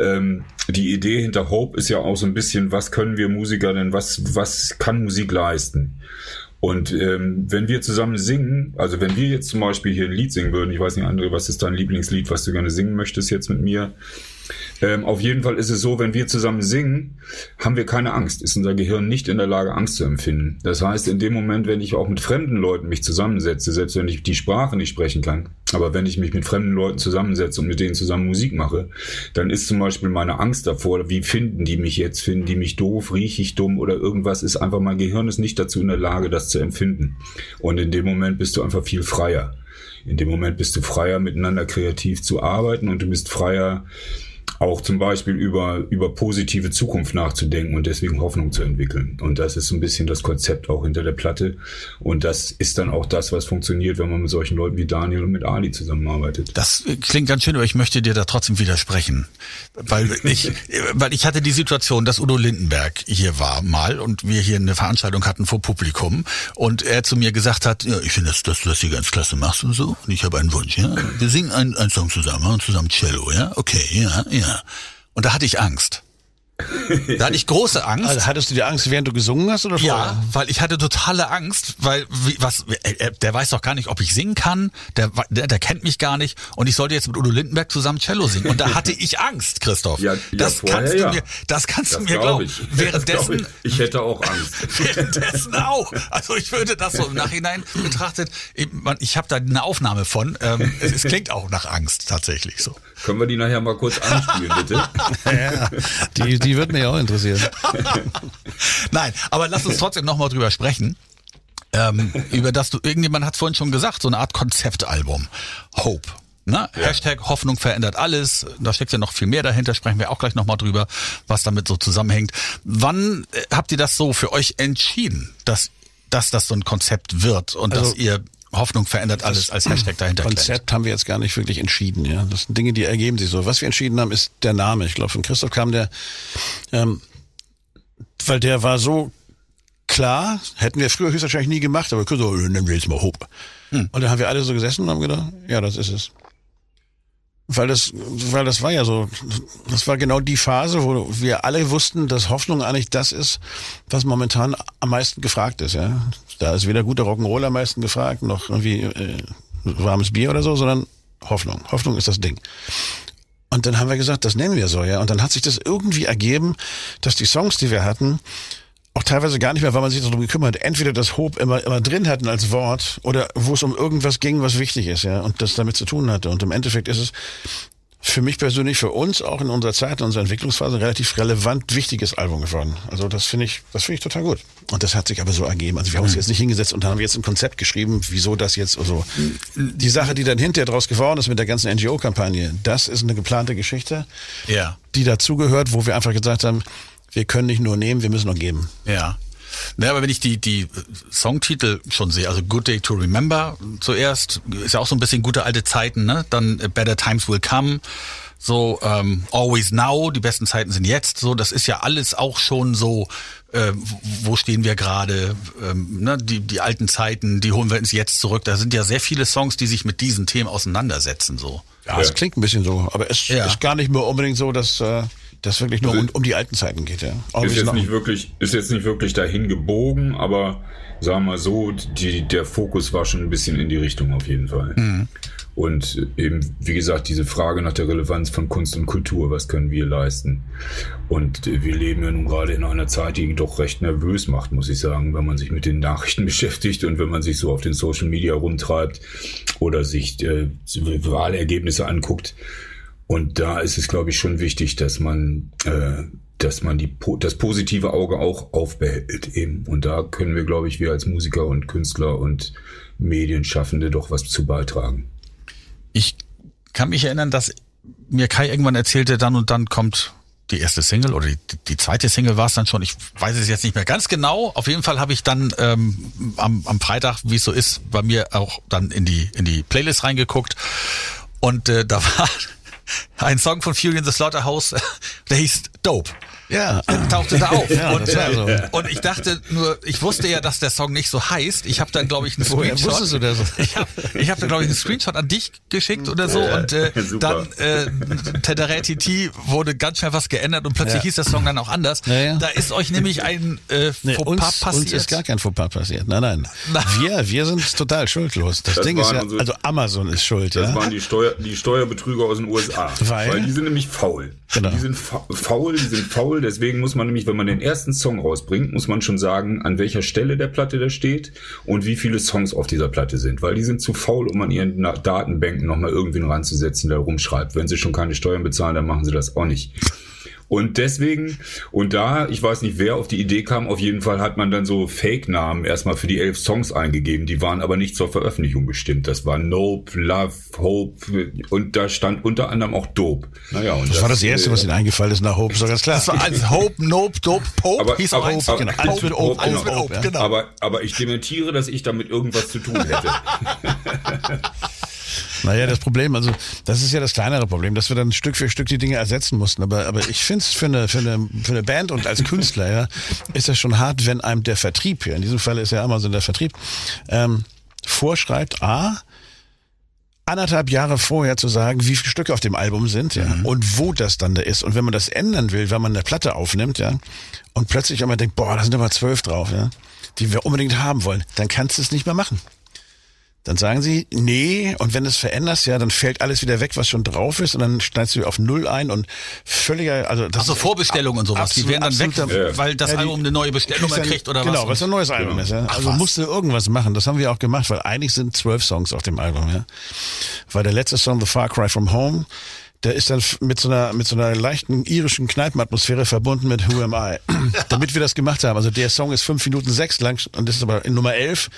Ähm, die Idee hinter Hope ist ja auch so ein bisschen, was können wir Musiker denn, was, was kann Musik leisten? Und ähm, wenn wir zusammen singen, also wenn wir jetzt zum Beispiel hier ein Lied singen würden, ich weiß nicht, André, was ist dein Lieblingslied, was du gerne singen möchtest jetzt mit mir? Ähm, auf jeden Fall ist es so, wenn wir zusammen singen, haben wir keine Angst. Ist unser Gehirn nicht in der Lage, Angst zu empfinden. Das heißt, in dem Moment, wenn ich auch mit fremden Leuten mich zusammensetze, selbst wenn ich die Sprache nicht sprechen kann, aber wenn ich mich mit fremden Leuten zusammensetze und mit denen zusammen Musik mache, dann ist zum Beispiel meine Angst davor, wie finden die mich jetzt? Finden die mich doof, rieche ich dumm oder irgendwas? Ist einfach, mein Gehirn ist nicht dazu in der Lage, das zu empfinden. Und in dem Moment bist du einfach viel freier. In dem Moment bist du freier, miteinander kreativ zu arbeiten und du bist freier, auch zum Beispiel über, über positive Zukunft nachzudenken und deswegen Hoffnung zu entwickeln. Und das ist so ein bisschen das Konzept auch hinter der Platte. Und das ist dann auch das, was funktioniert, wenn man mit solchen Leuten wie Daniel und mit Ali zusammenarbeitet. Das klingt ganz schön, aber ich möchte dir da trotzdem widersprechen. Weil ich, weil ich hatte die Situation, dass Udo Lindenberg hier war mal und wir hier eine Veranstaltung hatten vor Publikum und er zu mir gesagt hat, ja, ich finde, dass, dass du das hier ganz klasse machst und so. Und ich habe einen Wunsch, ja. Wir singen einen, Song zusammen, und zusammen Cello, ja. Okay, ja, ja. Und da hatte ich Angst. *laughs* Da hatte ich große Angst. Also hattest du die Angst, während du gesungen hast oder vorher? Ja, weil ich hatte totale Angst, weil wie, was äh, der weiß doch gar nicht, ob ich singen kann, der, der der kennt mich gar nicht und ich sollte jetzt mit Udo Lindenberg zusammen Cello singen und da hatte ich Angst, Christoph. Ja, ja, das vorher, kannst du ja. mir das kannst Das du mir glaub glauben. ich. Das Währenddessen glaub ich. ich hätte auch Angst. *laughs* Währenddessen auch. Also ich würde das so im Nachhinein betrachtet, ich habe da eine Aufnahme von. Ähm, es, es klingt auch nach Angst tatsächlich so. Können wir die nachher mal kurz anspielen, bitte? *laughs* Ja, die, die wird mich auch interessieren. *laughs* Nein, aber lass uns trotzdem nochmal drüber sprechen. Ähm, über das du, irgendjemand hat vorhin schon gesagt, so eine Art Konzeptalbum. Hope. Ne? Hashtag Hoffnung verändert alles. Da steckt ja noch viel mehr dahinter, sprechen wir auch gleich nochmal drüber, was damit so zusammenhängt. Wann äh, habt ihr das so für euch entschieden, dass, dass das so ein Konzept wird und Also- dass ihr Hoffnung verändert alles als Hashtag dahinter klemmt? Konzept haben wir jetzt gar nicht wirklich entschieden. Ja, das sind Dinge, die ergeben sich so. Was wir entschieden haben, ist der Name. Ich glaube, von Christoph kam der, ähm, weil der war so klar. Hätten wir früher höchstwahrscheinlich nie gemacht, aber Christoph, nennen wir jetzt mal Hope. Und dann haben wir alle so gesessen und haben gedacht, ja, das ist es. Weil das, weil das war ja so, das war genau die Phase, wo wir alle wussten, dass Hoffnung eigentlich das ist, was momentan am meisten gefragt ist. Ja, da ist weder guter Rock'n'Roll am meisten gefragt, noch irgendwie äh, warmes Bier oder so, sondern Hoffnung. Hoffnung ist das Ding. Und dann haben wir gesagt, das nennen wir so, ja. Und dann hat sich das irgendwie ergeben, dass die Songs, die wir hatten, auch teilweise gar nicht mehr, weil man sich darum gekümmert, hat, entweder das Hope immer, immer drin hatten als Wort oder wo es um irgendwas ging, was wichtig ist, ja, und das damit zu tun hatte. Und im Endeffekt ist es für mich persönlich, für uns auch in unserer Zeit, in unserer Entwicklungsphase ein relativ relevant wichtiges Album geworden. Also das finde ich, das finde ich total gut. Und das hat sich aber so ergeben. Also wir haben uns jetzt nicht hingesetzt und haben wir jetzt ein Konzept geschrieben, wieso das jetzt so. Die Sache, die dann hinterher draus geworden ist mit der ganzen NGO-Kampagne, das ist eine geplante Geschichte, Ja. die dazugehört, wo wir einfach gesagt haben, wir können nicht nur nehmen, wir müssen noch geben. Ja. Naja, aber wenn ich die, die Songtitel schon sehe, also Good Day to Remember zuerst, ist ja auch so ein bisschen gute alte Zeiten, ne? Dann äh, Better Times Will Come, so ähm, Always Now, die besten Zeiten sind jetzt, so, das ist ja alles auch schon so, äh, wo stehen wir gerade, ähm, ne? die, die alten Zeiten, die holen wir ins Jetzt zurück. Da sind ja sehr viele Songs, die sich mit diesen Themen auseinandersetzen, so. Ja, es klingt ein bisschen so, aber es Ja. ist gar nicht mehr unbedingt so, dass äh, das wirklich nur um, um die alten Zeiten geht. Ja. Ist Always jetzt nicht wirklich, ist jetzt nicht wirklich dahin gebogen, aber sagen wir mal so, die, der Fokus war schon ein bisschen in die Richtung auf jeden Fall. Und eben, wie gesagt, diese Frage nach der Relevanz von Kunst und Kultur, was können wir leisten? Und wir leben ja nun gerade in einer Zeit, die doch recht nervös macht, muss ich sagen, wenn man sich mit den Nachrichten *laughs* beschäftigt und wenn man sich so auf den Social Media rumtreibt oder sich äh, Wahlergebnisse anguckt. Und da ist es, glaube ich, schon wichtig, dass man, äh, dass man die, das positive Auge auch aufbehält eben. Und da können wir, glaube ich, wir als Musiker und Künstler und Medienschaffende doch was zu beitragen. Ich kann mich erinnern, dass mir Kai irgendwann erzählte, dann und dann kommt die erste Single oder die, die zweite Single war es dann schon. Ich weiß es jetzt nicht mehr ganz genau. Auf jeden Fall habe ich dann ähm, am, am Freitag, wie es so ist, bei mir auch dann in die in die Playlist reingeguckt und äh, da *laughs* war ein Song von Fury in the Slaughterhouse, *laughs* der hieß Dope. Ja. tauchte da auf. *laughs* Ja, und, äh, so. und ich dachte nur, ich wusste ja, dass der Song nicht so heißt. Ich habe dann, glaube ich, einen Woher Screenshot. wusstest du das? Ich habe, ich hab, glaube ich, einen Screenshot an dich geschickt oder so. Ja, und äh, *laughs* super. dann äh, Tedere TT wurde ganz schnell was geändert und plötzlich Ja. hieß der Song dann auch anders. Ja, ja. Da ist euch nämlich ein äh, Nee, Fauxpas uns, passiert. uns ist gar kein Fauxpas passiert. Nein, nein. Na. Wir, wir sind total schuldlos. Das, Das Ding ist ja, unsere- also Amazon ist schuld, Das ja. waren die, Steuer, die Steuerbetrüger aus den USA. Weil? die sind nämlich faul. Genau. Die sind fa faul, die sind faul. Deswegen muss man nämlich, wenn man den ersten Song rausbringt, muss man schon sagen, an welcher Stelle der Platte der steht und wie viele Songs auf dieser Platte sind. Weil die sind zu faul, um an ihren Datenbänken nochmal irgendwen ranzusetzen, der rumschreibt. Wenn sie schon keine Steuern bezahlen, dann machen sie das auch nicht. Und deswegen, und da, ich weiß nicht, wer auf die Idee kam, auf jeden Fall hat man dann so Fake-Namen erstmal für die elf Songs eingegeben, die waren aber nicht zur Veröffentlichung bestimmt. Das war Nope, Love, Hope und da stand unter anderem auch Dope. Naja, und Das war das Erste, äh, was Ihnen eingefallen ist nach Hope, doch ganz klar. Das war also Hope, Nope, Dope, Pope. aber, hieß auch aber, eins. aber, genau. Alles mit Ope, alles mit genau. Ope, genau. aber, aber ich dementiere, dass ich damit irgendwas zu tun hätte. *laughs* Naja, das Problem, also das ist ja das kleinere Problem, dass wir dann Stück für Stück die Dinge ersetzen mussten. Aber, aber ich finde es für eine, für, eine, für eine Band und als Künstler ja, ist das schon hart, wenn einem der Vertrieb hier, in diesem Fall ist ja Amazon der Vertrieb, ähm, vorschreibt, A, anderthalb Jahre vorher zu sagen, wie viele Stücke auf dem Album sind, ja, und wo das dann da ist. Und wenn man das ändern will, wenn man eine Platte aufnimmt, ja, und plötzlich einmal denkt, boah, da sind aber zwölf drauf, ja, die wir unbedingt haben wollen, dann kannst du es nicht mehr machen. Dann sagen sie, nee, und wenn du es veränderst, ja, dann fällt alles wieder weg, was schon drauf ist, und dann schneidest du auf Null ein und völliger, also das Achso, ist Vorbestellung und sowas. Die absolut- werden dann weg, absoluter- weil das Ja, die- Album eine neue kriegst dann- kriegt oder genau, was. was ein neues Album Genau. ist. Ja. Ach, Also was? musste irgendwas machen. Das haben wir auch gemacht, weil eigentlich sind zwölf Songs auf dem Album. Ja. Weil der letzte Song, The Far Cry From Home, der ist dann mit so einer mit so einer leichten irischen Kneipenatmosphäre verbunden mit Who Am I. *laughs* Damit wir das gemacht haben. Also der Song ist fünf Minuten sechs lang und das ist aber in Nummer elf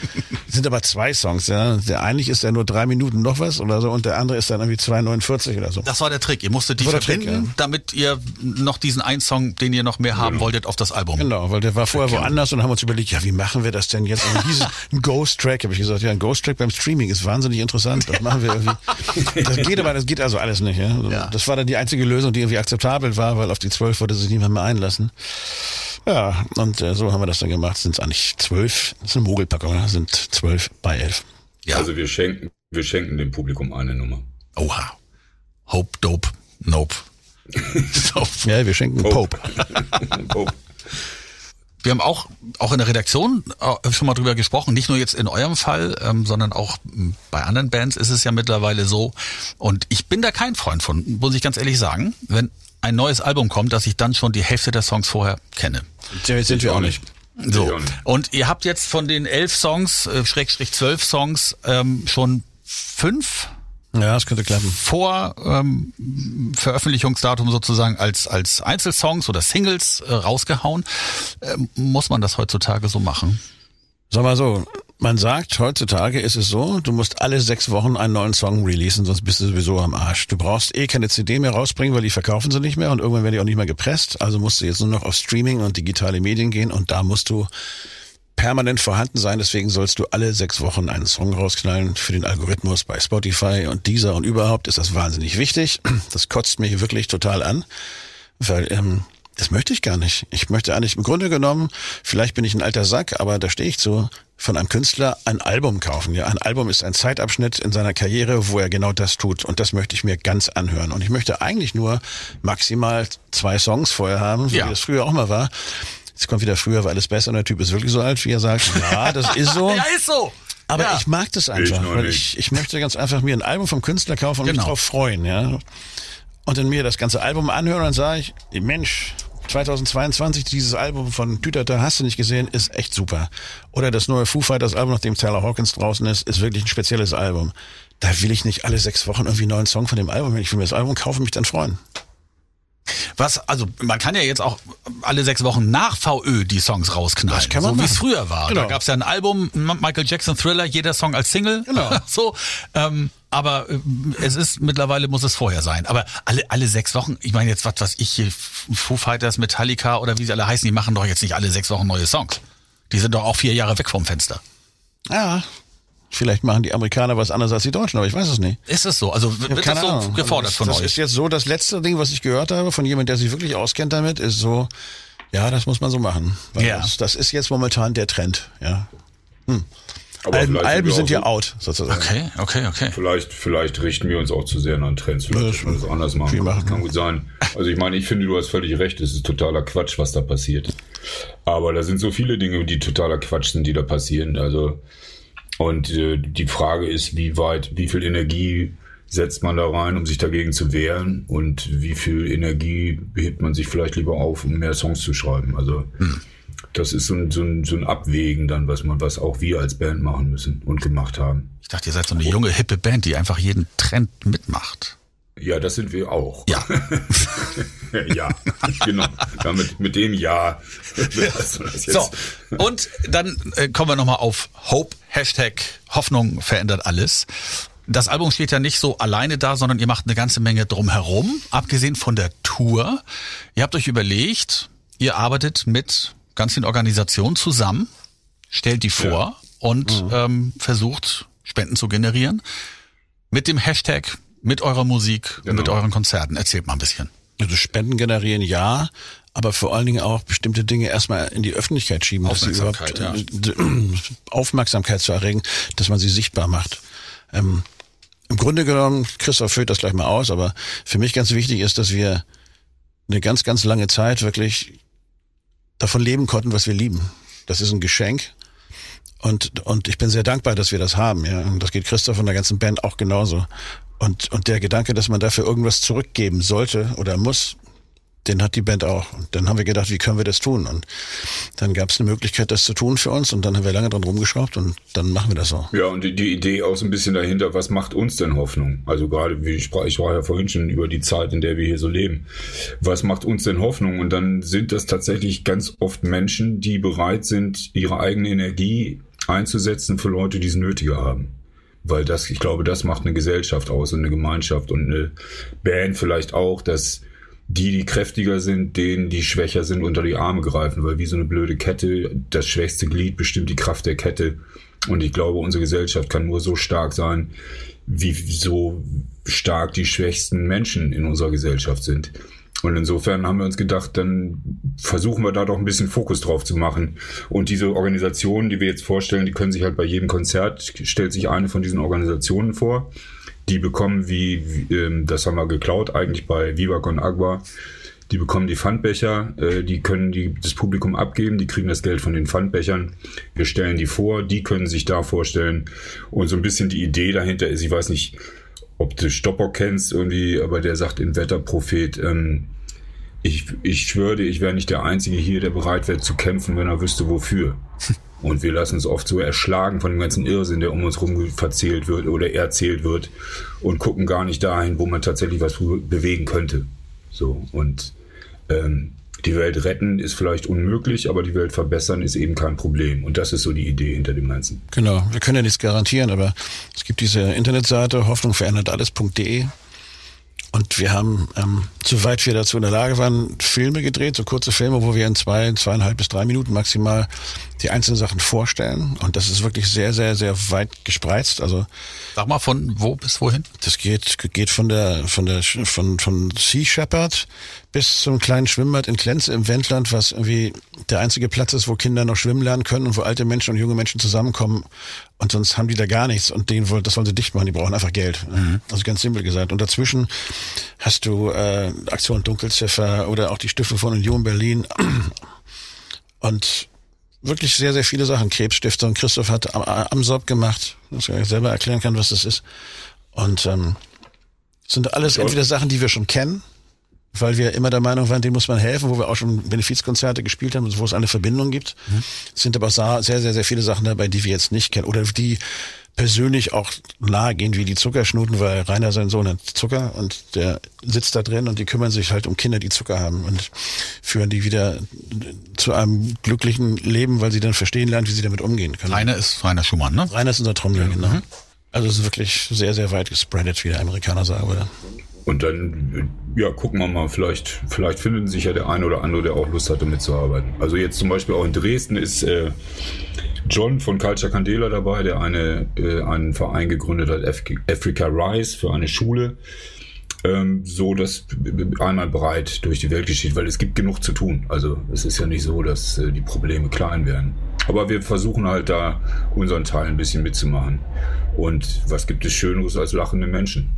sind aber zwei Songs. Ja. Der eigentlich ist der nur drei Minuten noch was oder so und der andere ist dann irgendwie 2,49 oder so. Das war der Trick. Ihr musstet die verbinden, Trick, ja. damit ihr noch diesen einen Song, den ihr noch mehr haben wolltet, auf das Album. Genau, weil der war vorher woanders und haben uns überlegt, ja, wie machen wir das denn jetzt? Und hieß es ein Ghost-Track, habe ich gesagt, ja, ein Ghost-Track beim Streaming ist wahnsinnig interessant. Das machen wir irgendwie. Das geht aber, das geht also alles nicht. Ja? Ja. Das war dann die einzige Lösung, die irgendwie akzeptabel war, weil auf die zwölf wollte sich niemand mehr einlassen. Ja, und äh, so haben wir das dann gemacht. Sind es eigentlich zwölf, das ist eine Mogelpackung, das sind zwölf bei elf. Ja. Also wir schenken, wir schenken dem Publikum eine Nummer. Oha. Hope, Dope, Nope. *laughs* *laughs* so. Ja, wir schenken Pope. Pope. *laughs* Wir haben auch, auch in der Redaktion äh, schon mal drüber gesprochen, nicht nur jetzt in eurem Fall, ähm, sondern auch bei anderen Bands ist es ja mittlerweile so. Und ich bin da kein Freund von, muss ich ganz ehrlich sagen, wenn ein neues Album kommt, dass ich dann schon die Hälfte der Songs vorher kenne. Jetzt sind wir auch nicht. Ich So. Und ihr habt jetzt von den elf Songs, äh, Schrägstrich zwölf Songs, ähm, schon fünf Ja, das könnte klappen. vor ähm, Veröffentlichungsdatum sozusagen als als Einzelsongs oder Singles äh, rausgehauen. Ähm, muss man das heutzutage so machen? Sag mal so, man sagt, heutzutage ist es so, du musst alle sechs Wochen einen neuen Song releasen, sonst bist du sowieso am Arsch. Du brauchst eh keine CD mehr rausbringen, weil die verkaufen sie nicht mehr und irgendwann werden die auch nicht mehr gepresst. Also musst du jetzt nur noch auf Streaming und digitale Medien gehen und da musst du permanent vorhanden sein. Deswegen sollst du alle sechs Wochen einen Song rausknallen für den Algorithmus bei Spotify und dieser und überhaupt ist das wahnsinnig wichtig. Das kotzt mich wirklich total an, weil ähm, das möchte ich gar nicht. Ich möchte eigentlich im Grunde genommen, vielleicht bin ich ein alter Sack, aber da stehe ich zu, von einem Künstler ein Album kaufen. Ja, ein Album ist ein Zeitabschnitt in seiner Karriere, wo er genau das tut. Und das möchte ich mir ganz anhören. Und ich möchte eigentlich nur maximal zwei Songs vorher haben, so Ja. wie das früher auch mal war. Jetzt kommt wieder früher, war alles besser und der Typ ist wirklich so alt, wie er sagt. Ja, das ist so. *laughs* Ja, ist so. Aber ja. ich mag das einfach, Ich weil nicht. ich, ich möchte ganz einfach mir ein Album vom Künstler kaufen und Genau. mich drauf freuen, ja. Und dann mir das ganze Album anhören und dann sage ich, Mensch, 2022 dieses Album von Tütata hast du nicht gesehen, ist echt super. Oder das neue Foo Fighters Album, nachdem Taylor Hawkins draußen ist, ist wirklich ein spezielles Album. Da will ich nicht alle sechs Wochen irgendwie einen neuen Song von dem Album. Wenn ich will mir das Album kaufe, mich dann freuen. Was, also man kann ja jetzt auch alle sechs Wochen nach VÖ die Songs rausknallen, so wie es früher war. Genau. Da gab's ja ein Album, Michael Jackson Thriller, jeder Song als Single. Genau. *laughs* so, ähm, aber äh, es ist mittlerweile muss es vorher sein. Aber alle alle sechs Wochen, ich meine jetzt was was ich hier Foo Fighters, Metallica oder wie sie alle heißen, die machen doch jetzt nicht alle sechs Wochen neue Songs. Die sind doch auch vier Jahre weg vom Fenster. Ja, Vielleicht machen die Amerikaner was anderes als die Deutschen, aber ich weiß es nicht. Ist es so? Also wird das so Ahnung. gefordert Also von das, euch? Das ist jetzt so das letzte Ding, was ich gehört habe von jemand, der sich wirklich auskennt damit, ist so, ja, das muss man so machen. Weil Ja. das, das ist jetzt momentan der Trend, ja. Aber Alben, Alben sind ja out, sozusagen. okay, okay, okay. Vielleicht, vielleicht richten wir uns auch zu sehr an Trends. Vielleicht müssen wir das anders machen. machen. Das kann gut sein. Also ich meine, ich finde, du hast völlig recht. Es ist totaler Quatsch, was da passiert. Aber da sind so viele Dinge, die totaler Quatsch sind, die da passieren. Also und äh, die Frage ist, wie weit, wie viel Energie setzt man da rein, um sich dagegen zu wehren und wie viel Energie behebt man sich vielleicht lieber auf, um mehr Songs zu schreiben. Also das ist so ein, so, ein, so ein Abwägen dann, was man, was auch wir als Band machen müssen und gemacht haben. Ich dachte, ihr seid so eine junge, hippe Band, die einfach jeden Trend mitmacht. Ja, das sind wir auch. Ja. *laughs* *laughs* ja, genau. Damit, mit dem Ja. *laughs* So, und dann äh, kommen wir nochmal auf Hope, Hashtag Hoffnung verändert alles. Das Album steht ja nicht so alleine da, sondern ihr macht eine ganze Menge drumherum, abgesehen von der Tour. Ihr habt euch überlegt, ihr arbeitet mit ganz vielen Organisationen zusammen, stellt die vor und ähm, versucht Spenden zu generieren. Mit dem Hashtag, mit eurer Musik, und mit Genau. euren Konzerten. Erzählt mal ein bisschen. Also Spenden generieren ja, aber vor allen Dingen auch bestimmte Dinge erstmal in die Öffentlichkeit schieben, dass sie Aufmerksamkeit, überhaupt äh, Aufmerksamkeit zu erregen, dass man sie sichtbar macht. Ähm, Im Grunde genommen, Christoph führt das gleich mal aus, aber für mich ganz wichtig ist, dass wir eine ganz, ganz lange Zeit wirklich davon leben konnten, was wir lieben. Das ist ein Geschenk. Und, und ich bin sehr dankbar, dass wir das haben. Ja. Und das geht Christoph und der ganzen Band auch genauso. Und, und der Gedanke, dass man dafür irgendwas zurückgeben sollte oder muss, den hat die Band auch. Und dann haben wir gedacht, wie können wir das tun? Und dann gab es eine Möglichkeit, das zu tun für uns. Und dann haben wir lange dran rumgeschraubt und dann machen wir das so. Ja, und die, die Idee auch so ein bisschen dahinter, was macht uns denn Hoffnung? Also gerade, wie ich sprach, ich sprach ja vorhin schon über die Zeit, in der wir hier so leben. Was macht uns denn Hoffnung? Und dann sind das tatsächlich ganz oft Menschen, die bereit sind, ihre eigene Energie einzusetzen für Leute, die es nötiger haben. Weil das, ich glaube, das macht eine Gesellschaft aus und eine Gemeinschaft und eine Band vielleicht auch, dass die, die kräftiger sind, denen, die schwächer sind, unter die Arme greifen, weil wie so eine blöde Kette, das schwächste Glied bestimmt die Kraft der Kette. Und ich glaube, unsere Gesellschaft kann nur so stark sein, wie so stark die schwächsten Menschen in unserer Gesellschaft sind. Und insofern haben wir uns gedacht, dann versuchen wir da doch ein bisschen Fokus drauf zu machen. Und diese Organisationen, die wir jetzt vorstellen, die können sich halt bei jedem Konzert, stellt sich eine von diesen Organisationen vor. Die bekommen wie, wie ähm, das haben wir geklaut, eigentlich bei Viva Con Agua, die bekommen die Pfandbecher, äh, die können die, das Publikum abgeben, die kriegen das Geld von den Pfandbechern. Wir stellen die vor, die können sich da vorstellen. Und so ein bisschen die Idee dahinter ist, ich weiß nicht, ob du Stopper kennst irgendwie, aber der sagt in Wetterprophet, ähm, ich, ich schwöre ich wäre nicht der Einzige hier, der bereit wäre zu kämpfen, wenn er wüsste wofür. *laughs* Und wir lassen uns oft so erschlagen von dem ganzen Irrsinn, der um uns rum verzählt wird oder erzählt wird und gucken gar nicht dahin, wo man tatsächlich was bewegen könnte. So und ähm, die Welt retten ist vielleicht unmöglich, aber die Welt verbessern ist eben kein Problem. Und das ist so die Idee hinter dem Ganzen. Genau, wir können ja nichts garantieren, aber es gibt diese Internetseite hoffnungverändertalles.de und wir haben, ähm, soweit wir dazu in der Lage waren, Filme gedreht, so kurze Filme, wo wir in zwei, zweieinhalb bis drei Minuten maximal die einzelnen Sachen vorstellen. Und das ist wirklich sehr, sehr, sehr weit gespreizt. Also Sag mal, von wo bis wohin? das geht, geht von der, von der, von, von Sea Shepherd bis zum kleinen Schwimmbad in Klenze im Wendland, was irgendwie der einzige Platz ist, wo Kinder noch schwimmen lernen können und wo alte Menschen und junge Menschen zusammenkommen. Und sonst haben die da gar nichts und denen wollen, das wollen sie dicht machen, die brauchen einfach Geld. Also ganz simpel gesagt. Und dazwischen hast du äh, Aktion Dunkelziffer oder auch die Stiftung von Union Berlin und wirklich sehr, sehr viele Sachen. Krebsstiftung, Christoph hat am, am Sob gemacht, dass er selber erklären kann, was das ist. Und ähm, sind alles entweder Sachen, die wir schon kennen, weil wir immer der Meinung waren, denen muss man helfen, wo wir auch schon Benefizkonzerte gespielt haben, wo es eine Verbindung gibt. Es sind aber sehr, sehr, sehr viele Sachen dabei, die wir jetzt nicht kennen oder die persönlich auch nahe gehen, wie die Zuckerschnuten, weil Rainer sein Sohn hat Zucker und der sitzt da drin und die kümmern sich halt um Kinder, die Zucker haben und führen die wieder zu einem glücklichen Leben, weil sie dann verstehen lernen, wie sie damit umgehen können. Rainer ist Rainer Schumann, ne? Rainer ist unser Trommler, genau. Also es ist wirklich sehr, sehr weit gespreadet, wie der Amerikaner sagen würde. Und dann, ja, gucken wir mal, vielleicht, vielleicht findet sich ja der eine oder andere, der auch Lust hatte, mitzuarbeiten. Also jetzt zum Beispiel auch in Dresden ist, äh, John von Culture Candela dabei, der eine, äh, einen Verein gegründet hat, Africa Rise, für eine Schule ähm, so dass einmal breit durch die Welt geschieht, weil es gibt genug zu tun. Also es ist ja nicht so, dass äh, die Probleme klein werden. Aber wir versuchen halt da unseren Teil ein bisschen mitzumachen. Und was gibt es Schöneres als lachende Menschen?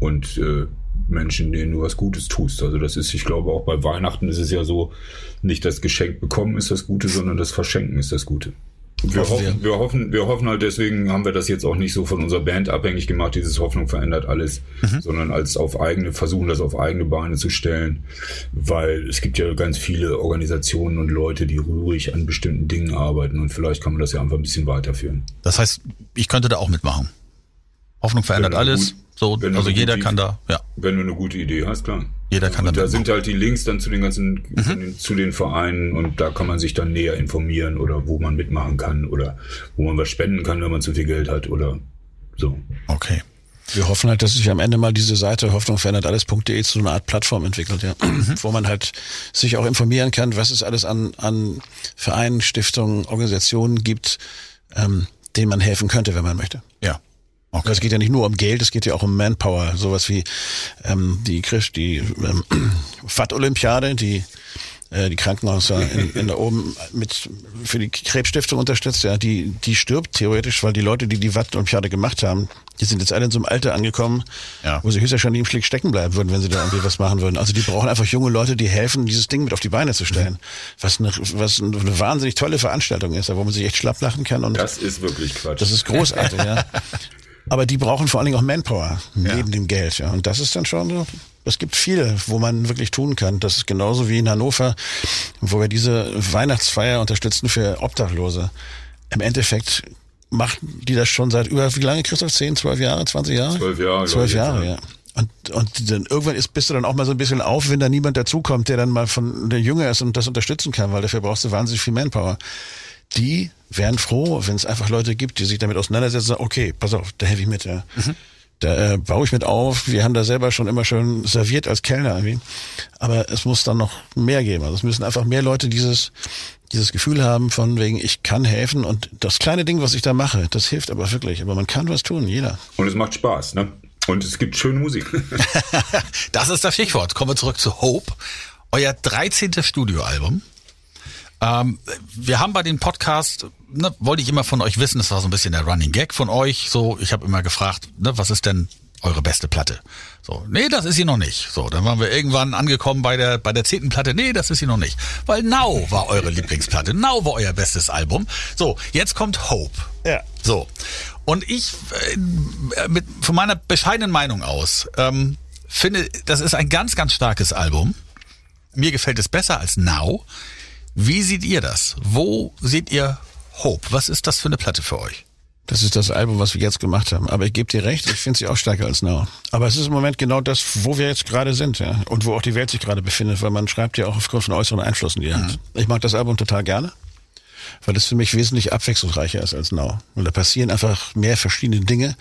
Und äh, Menschen, denen du was Gutes tust. Also das ist, ich glaube, auch bei Weihnachten ist es ja so, nicht das Geschenk bekommen ist das Gute, sondern das Verschenken ist das Gute. Wir hoffen, wir hoffen, wir hoffen halt, deswegen haben wir das jetzt auch nicht so von unserer Band abhängig gemacht, dieses Hoffnung verändert alles, mhm. sondern als auf eigene, versuchen das auf eigene Beine zu stellen, weil es gibt ja ganz viele Organisationen und Leute, die rührig an bestimmten Dingen arbeiten und vielleicht kann man das ja einfach ein bisschen weiterführen. Das heißt, ich könnte da auch mitmachen. Hoffnung verändert alles. Gut, so, also jeder kann da, ja. Wenn du eine gute Idee hast, klar. Jeder kann und da sind halt die Links dann zu den ganzen, mhm. zu den Vereinen und da kann man sich dann näher informieren oder wo man mitmachen kann oder wo man was spenden kann, wenn man zu viel Geld hat oder so. Okay. Wir hoffen halt, dass sich am Ende mal diese Seite Hoffnung verändert alles.de zu einer Art Plattform entwickelt, ja. Mhm. Wo man halt sich auch informieren kann, was es alles an, an Vereinen, Stiftungen, Organisationen gibt, ähm, denen man helfen könnte, wenn man möchte. Ja. Okay. Es geht ja nicht nur um Geld, es geht ja auch um Manpower. Sowas wie ähm, die, die ähm, *clears throat* FAT-Olympiade, die äh, die Krankenhäuser in, in da oben mit für die Krebsstiftung unterstützt, ja, die die stirbt theoretisch, weil die Leute, die die Watt-Olympiade gemacht haben, die sind jetzt alle in so einem Alter angekommen, ja. wo sie höchstwahrscheinlich im Schlick stecken bleiben würden, wenn sie da irgendwie was machen würden. Also die brauchen einfach junge Leute, die helfen, dieses Ding mit auf die Beine zu stellen. Was eine, was eine wahnsinnig tolle Veranstaltung ist, wo man sich echt schlapp lachen kann. Und das ist wirklich Quatsch. Das ist großartig, ja. *laughs* Aber die brauchen vor allen Dingen auch Manpower neben ja. dem Geld. Ja. Und das ist dann schon so. Es gibt viele, wo man wirklich tun kann. Das ist genauso wie in Hannover, wo wir diese Weihnachtsfeier unterstützen für Obdachlose. Im Endeffekt machen die das schon seit über wie lange, Christoph? Zehn, zwölf Jahre, zwanzig Jahre? Zwölf Jahre. Zwölf Jahre, ja. Und, und dann irgendwann ist, bist du dann auch mal so ein bisschen auf, wenn da niemand dazukommt, der dann mal von der Jünger ist und das unterstützen kann, weil dafür brauchst du wahnsinnig viel Manpower die wären froh, wenn es einfach Leute gibt, die sich damit auseinandersetzen, okay, pass auf, da helfe ich mit, ja. Mhm. Da äh, baue ich mit auf. Wir haben da selber schon immer schön serviert als Kellner irgendwie. Aber es muss dann noch mehr geben. Also es müssen einfach mehr Leute dieses, dieses Gefühl haben von wegen, ich kann helfen und das kleine Ding, was ich da mache, das hilft aber wirklich. Aber man kann was tun, jeder. Und es macht Spaß, ne? Und es gibt schöne Musik. *laughs* das ist das Stichwort. Kommen wir zurück zu Hope. Euer 13. Studioalbum. Ähm, wir haben bei den Podcast, ne, wollte ich immer von euch wissen, das war so ein bisschen der Running Gag von euch. So, ich habe immer gefragt, ne, was ist denn eure beste Platte? So, nee, das ist sie noch nicht. So, dann waren wir irgendwann angekommen bei der bei der zehnten Platte. Nee, das ist sie noch nicht, weil Now war eure Lieblingsplatte. Now war euer bestes Album. So, jetzt kommt Hope. Ja. So, und ich äh, mit von meiner bescheidenen Meinung aus ähm, finde, das ist ein ganz ganz starkes Album. Mir gefällt es besser als Now. Wie seht ihr das? Wo seht ihr Hope? Was ist das für eine Platte für euch? Das ist das Album, was wir jetzt gemacht haben. Aber ich gebe dir recht, ich finde sie auch stärker als Now. Aber es ist im Moment genau das, wo wir jetzt gerade sind, ja. Und wo auch die Welt sich gerade befindet, weil man schreibt ja auch aufgrund von äußeren Einflüssen, die er mhm. hat. Ich mag das Album total gerne, weil es für mich wesentlich abwechslungsreicher ist als Now. Und da passieren einfach mehr verschiedene Dinge.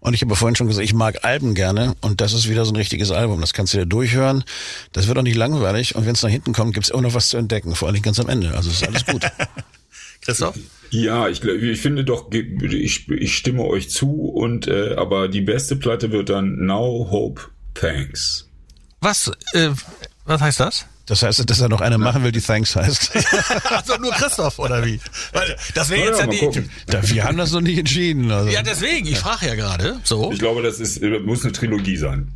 Und ich habe vorhin schon gesagt, ich mag Alben gerne und das ist wieder so ein richtiges Album. Das kannst du dir durchhören. Das wird auch nicht langweilig und wenn es nach hinten kommt, gibt es auch noch was zu entdecken, vor allem ganz am Ende. Also ist alles gut. *laughs* Christoph? Ja, ich, ich finde doch, ich, ich stimme euch zu und äh, aber die beste Platte wird dann Now Hope Thanks. Was, äh, was heißt das? Das heißt, dass er noch eine machen will, die Thanks heißt. *laughs* also nur Christoph, oder wie? Weil das wäre jetzt ja, ja die. Da, wir haben das noch nicht entschieden. Also. Ja, deswegen, ich frage ja gerade. So. Ich glaube, das ist, muss eine Trilogie sein.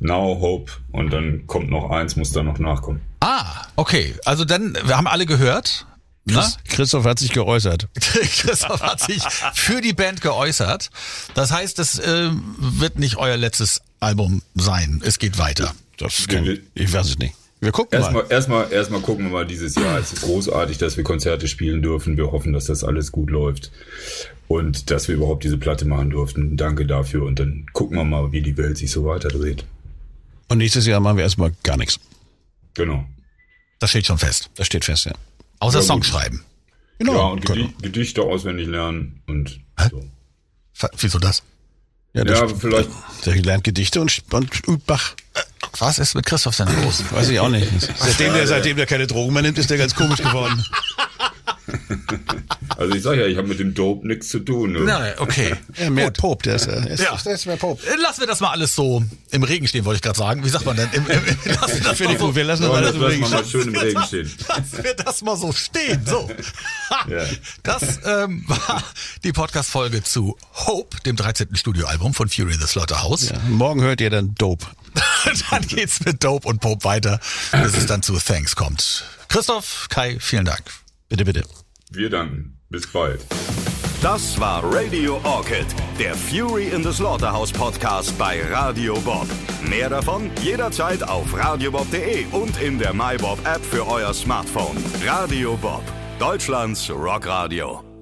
Now, Hope und dann kommt noch eins, muss da noch nachkommen. Ah, okay. Also dann, wir haben alle gehört. Ne? Chris, Christoph hat sich geäußert. *laughs* Christoph hat sich für die Band geäußert. Das heißt, das äh, wird nicht euer letztes Album sein. Es geht weiter. Das kann, ich weiß es nicht. Wir gucken erstmal, mal. Erstmal, erstmal gucken wir mal dieses Jahr. Es ist großartig, dass wir Konzerte spielen dürfen. Wir hoffen, dass das alles gut läuft und dass wir überhaupt diese Platte machen durften. Danke dafür und dann gucken wir mal, wie die Welt sich so weiterdreht. Und nächstes Jahr machen wir erstmal gar nichts. Genau. Das steht schon fest. Das steht fest, ja. Außer ja, Songs schreiben. Genau. Ja, und Gedi Gedichte auswendig lernen und Hä? so. Wieso das? Ja, ja vielleicht. Der lernt Gedichte und, und Bach. Was ist mit Christoph denn los? *laughs* Weiß ich auch nicht. Seitdem der, seitdem der keine Drogen mehr nimmt, ist der ganz komisch geworden. *laughs* Also ich sage ja, ich habe mit dem Dope nichts zu tun. Ne? Na, okay. Ja, mehr Pop, der ist, äh, ist, Ja. der ist mehr Pop. Äh, Lassen wir das mal alles so im Regen stehen, wollte ich gerade sagen. Wie sagt man denn? Im, im, im, *laughs* lassen wir das mal so, wir lassen das lassen Regen mal schön im Regen stehen. Lassen wir das mal so stehen. So. Ja. Das ähm, war die Podcast-Folge zu Hope, dem 13. Studioalbum von Fury in the Slaughterhouse. Ja, morgen hört ihr dann Dope. *laughs* dann geht's mit Dope und Pope weiter, bis es dann zu Thanks kommt. Christoph, Kai, vielen Dank. Bitte, bitte. Wir danken. Bis bald. Das war Radio Orchid, der Fury in the Slaughterhouse Podcast bei Radio Bob. Mehr davon jederzeit auf radiobob.de und in der MyBob App für euer Smartphone. Radio Bob, Deutschlands Rockradio.